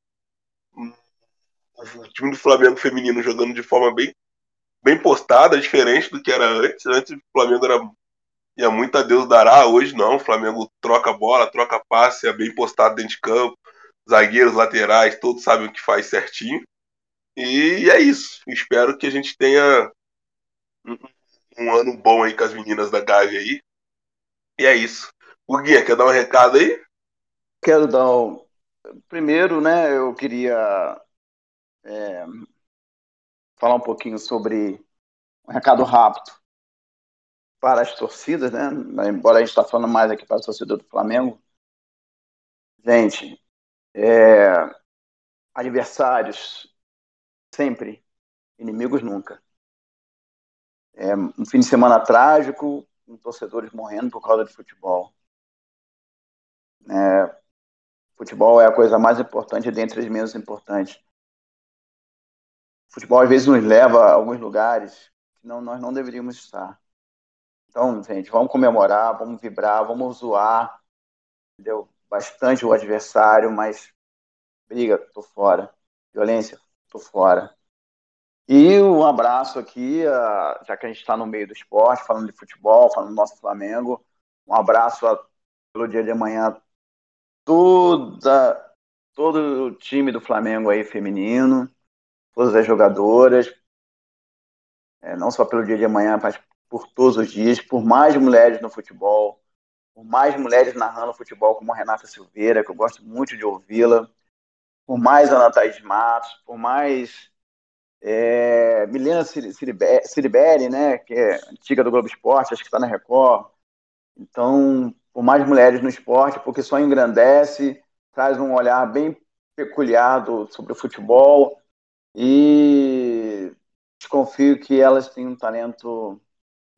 O time do Flamengo feminino jogando de forma bem, bem postada, diferente do que era antes. Antes o Flamengo era ia muito a Deus dará, hoje não. O Flamengo troca bola, troca passe, é bem postado dentro de campo. Zagueiros, laterais, todos sabem o que faz certinho. E é isso. Espero que a gente tenha um ano bom aí com as meninas da Gávea aí. E é isso. O Guia, quer dar um recado aí? Quero dar um. Primeiro, né, eu queria é, falar um pouquinho sobre um recado rápido para as torcidas, né? Embora a gente está falando mais aqui para a torcida do Flamengo. Gente, é, adversários sempre, inimigos nunca. É um fim de semana trágico, com torcedores morrendo por causa de futebol. É, futebol é a coisa mais importante dentre as menos importantes. Futebol às vezes nos leva a alguns lugares que não, nós não deveríamos estar. Então, gente, vamos comemorar, vamos vibrar, vamos zoar, entendeu? Bastante o adversário, mas briga, tô fora. Violência, tô fora. E um abraço aqui, já que a gente está no meio do esporte, falando de futebol, falando do nosso Flamengo. Um abraço a, pelo dia de amanhã, toda, todo o time do Flamengo aí feminino, todas as jogadoras. é, não só pelo dia de amanhã, mas por todos os dias, por mais mulheres no futebol, por mais mulheres narrando futebol, como a Renata Silveira, que eu gosto muito de ouvi-la, por mais Ana Thaís Matos, por mais é, Milena Ciriberi, né, que é antiga do Globo Esporte, acho que está na Record. Então, por mais mulheres no esporte, porque só engrandece, traz um olhar bem peculiar do, sobre o futebol e desconfio que elas têm um talento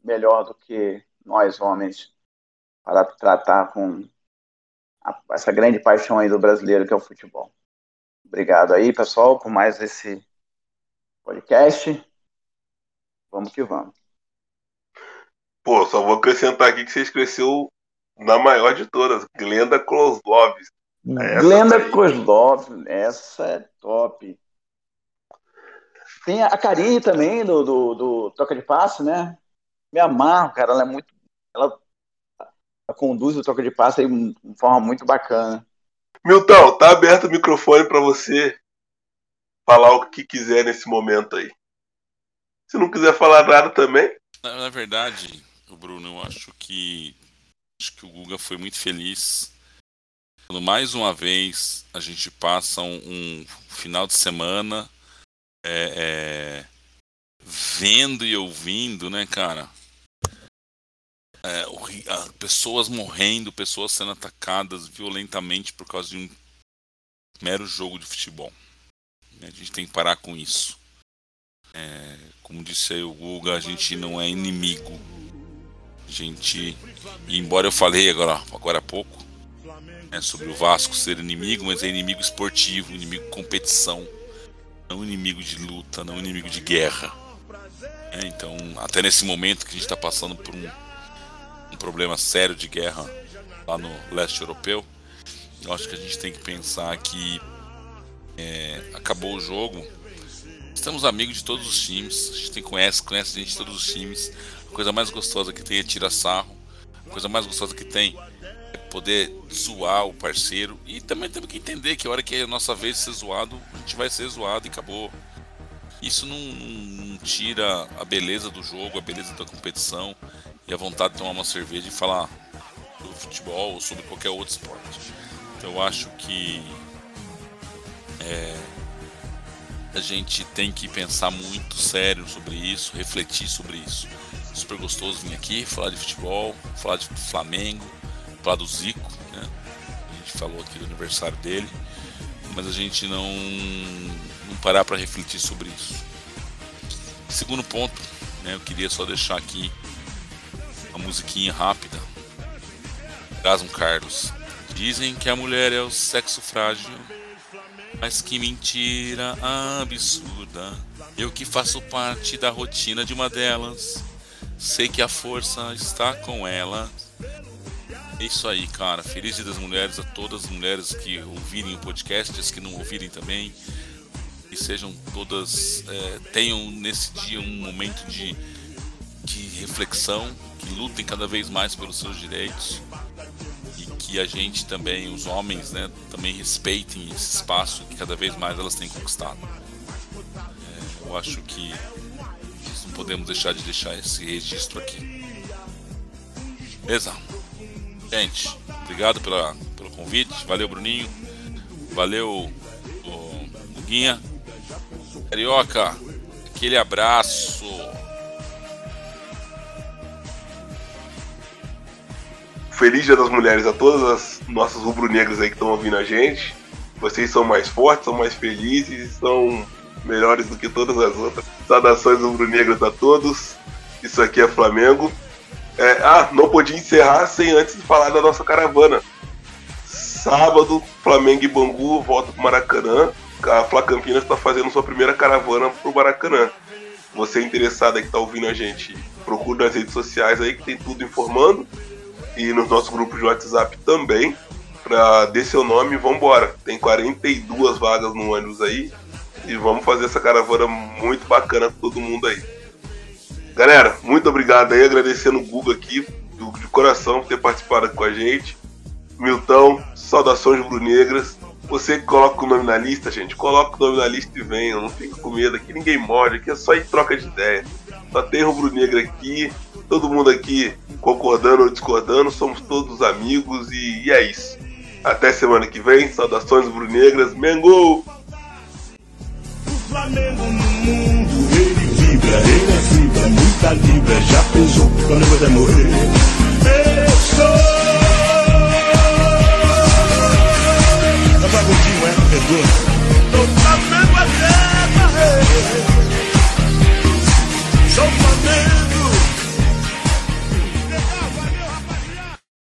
melhor do que nós homens para tratar com a, essa grande paixão aí do brasileiro que é o futebol. Obrigado aí, pessoal, por mais esse podcast. Vamos que vamos. Pô, só vou acrescentar aqui que você cresceu na maior de todas, Glenda Kozlov. Glenda Kozlov, essa é top. Tem a Karine também, do, do, do Toca de Passe, né? Me amarro, cara, ela é muito. Ela, ela conduz o Toca de Passe de forma muito bacana. Milton, tá aberto o microfone para você falar o que quiser nesse momento aí. Se não quiser falar nada também. Na, na verdade, Bruno, eu acho que acho que o Guga foi muito feliz quando mais uma vez a gente passa um, um final de semana é, é, vendo e ouvindo, né, cara? É, pessoas morrendo, pessoas sendo atacadas violentamente por causa de um mero jogo de futebol. A gente tem que parar com isso. É, como disse aí o Guga, a gente não é inimigo. A gente, embora eu falei agora, agora há pouco né, sobre o Vasco ser inimigo, mas é inimigo esportivo, inimigo competição, não inimigo de luta, não inimigo de guerra. É, então, até nesse momento que a gente está passando por um, um problema sério de guerra lá no leste europeu, eu acho que a gente tem que pensar que é, acabou o jogo. Estamos amigos de todos os times. A gente tem, conhece, conhece gente de todos os times. A coisa mais gostosa que tem é tirar sarro. A coisa mais gostosa que tem é poder zoar o parceiro. E também temos que entender que a hora que é a nossa vez de ser zoado, a gente vai ser zoado e acabou. Isso não, não tira a beleza do jogo, a beleza da competição e a vontade de tomar uma cerveja e falar do futebol ou sobre qualquer outro esporte. Então eu acho que é, a gente tem que pensar muito sério sobre isso, refletir sobre isso. Super gostoso vir aqui, falar de futebol, falar de Flamengo, falar do Zico, né? A gente falou aqui do aniversário dele, mas a gente não, não parar para refletir sobre isso. Segundo ponto, né, eu queria só deixar aqui uma musiquinha rápida. Erasmo Carlos. Dizem que a mulher é o sexo frágil mas que mentira absurda. Eu que faço parte da rotina de uma delas. Sei que a força está com ela. É isso aí, cara. Feliz Dia das Mulheres a todas as mulheres que ouvirem o podcast, as que não ouvirem também. Que sejam todas. É, tenham nesse dia um momento de, de reflexão. Que lutem cada vez mais pelos seus direitos que a gente também, os homens, né, também respeitem esse espaço que cada vez mais elas têm conquistado. É, eu acho que não podemos deixar de deixar esse registro aqui. Beleza? Gente, obrigado pela, pelo convite. Valeu, Bruninho. Valeu, o, o Guinha. Carioca, aquele abraço. Feliz Dia das Mulheres a todas as nossas rubro-negras aí que estão ouvindo a gente. Vocês são mais fortes, são mais felizes, são melhores do que todas as outras. Saudações rubro-negras a todos. Isso aqui é Flamengo. É, ah, não podia encerrar sem antes de falar da nossa caravana. Sábado, Flamengo e Bangu volta para Maracanã. A Fla Campinas está fazendo sua primeira caravana para o Maracanã. Você é interessado aí que está ouvindo a gente, procura nas redes sociais aí que tem tudo informando e nos nossos grupos de WhatsApp também, para dê seu nome e vambora. Tem 42 vagas no ônibus aí e vamos fazer essa caravana muito bacana com todo mundo aí. Galera, muito obrigado aí, agradecendo o Google aqui, de coração, por ter participado com a gente. Milton, saudações brunegras. Você que coloca o nome na lista, gente, coloca o nome na lista e venha, não fica com medo, aqui ninguém morre, aqui é só em troca de ideia. só tem rubro-negra aqui, todo mundo aqui concordando ou discordando, somos todos amigos e, e é isso. Até semana que vem, saudações brunegras, Mengo! O Flamengo no mundo, ele vibra, ele é muita vibra, já pensou vai morrer? É? É.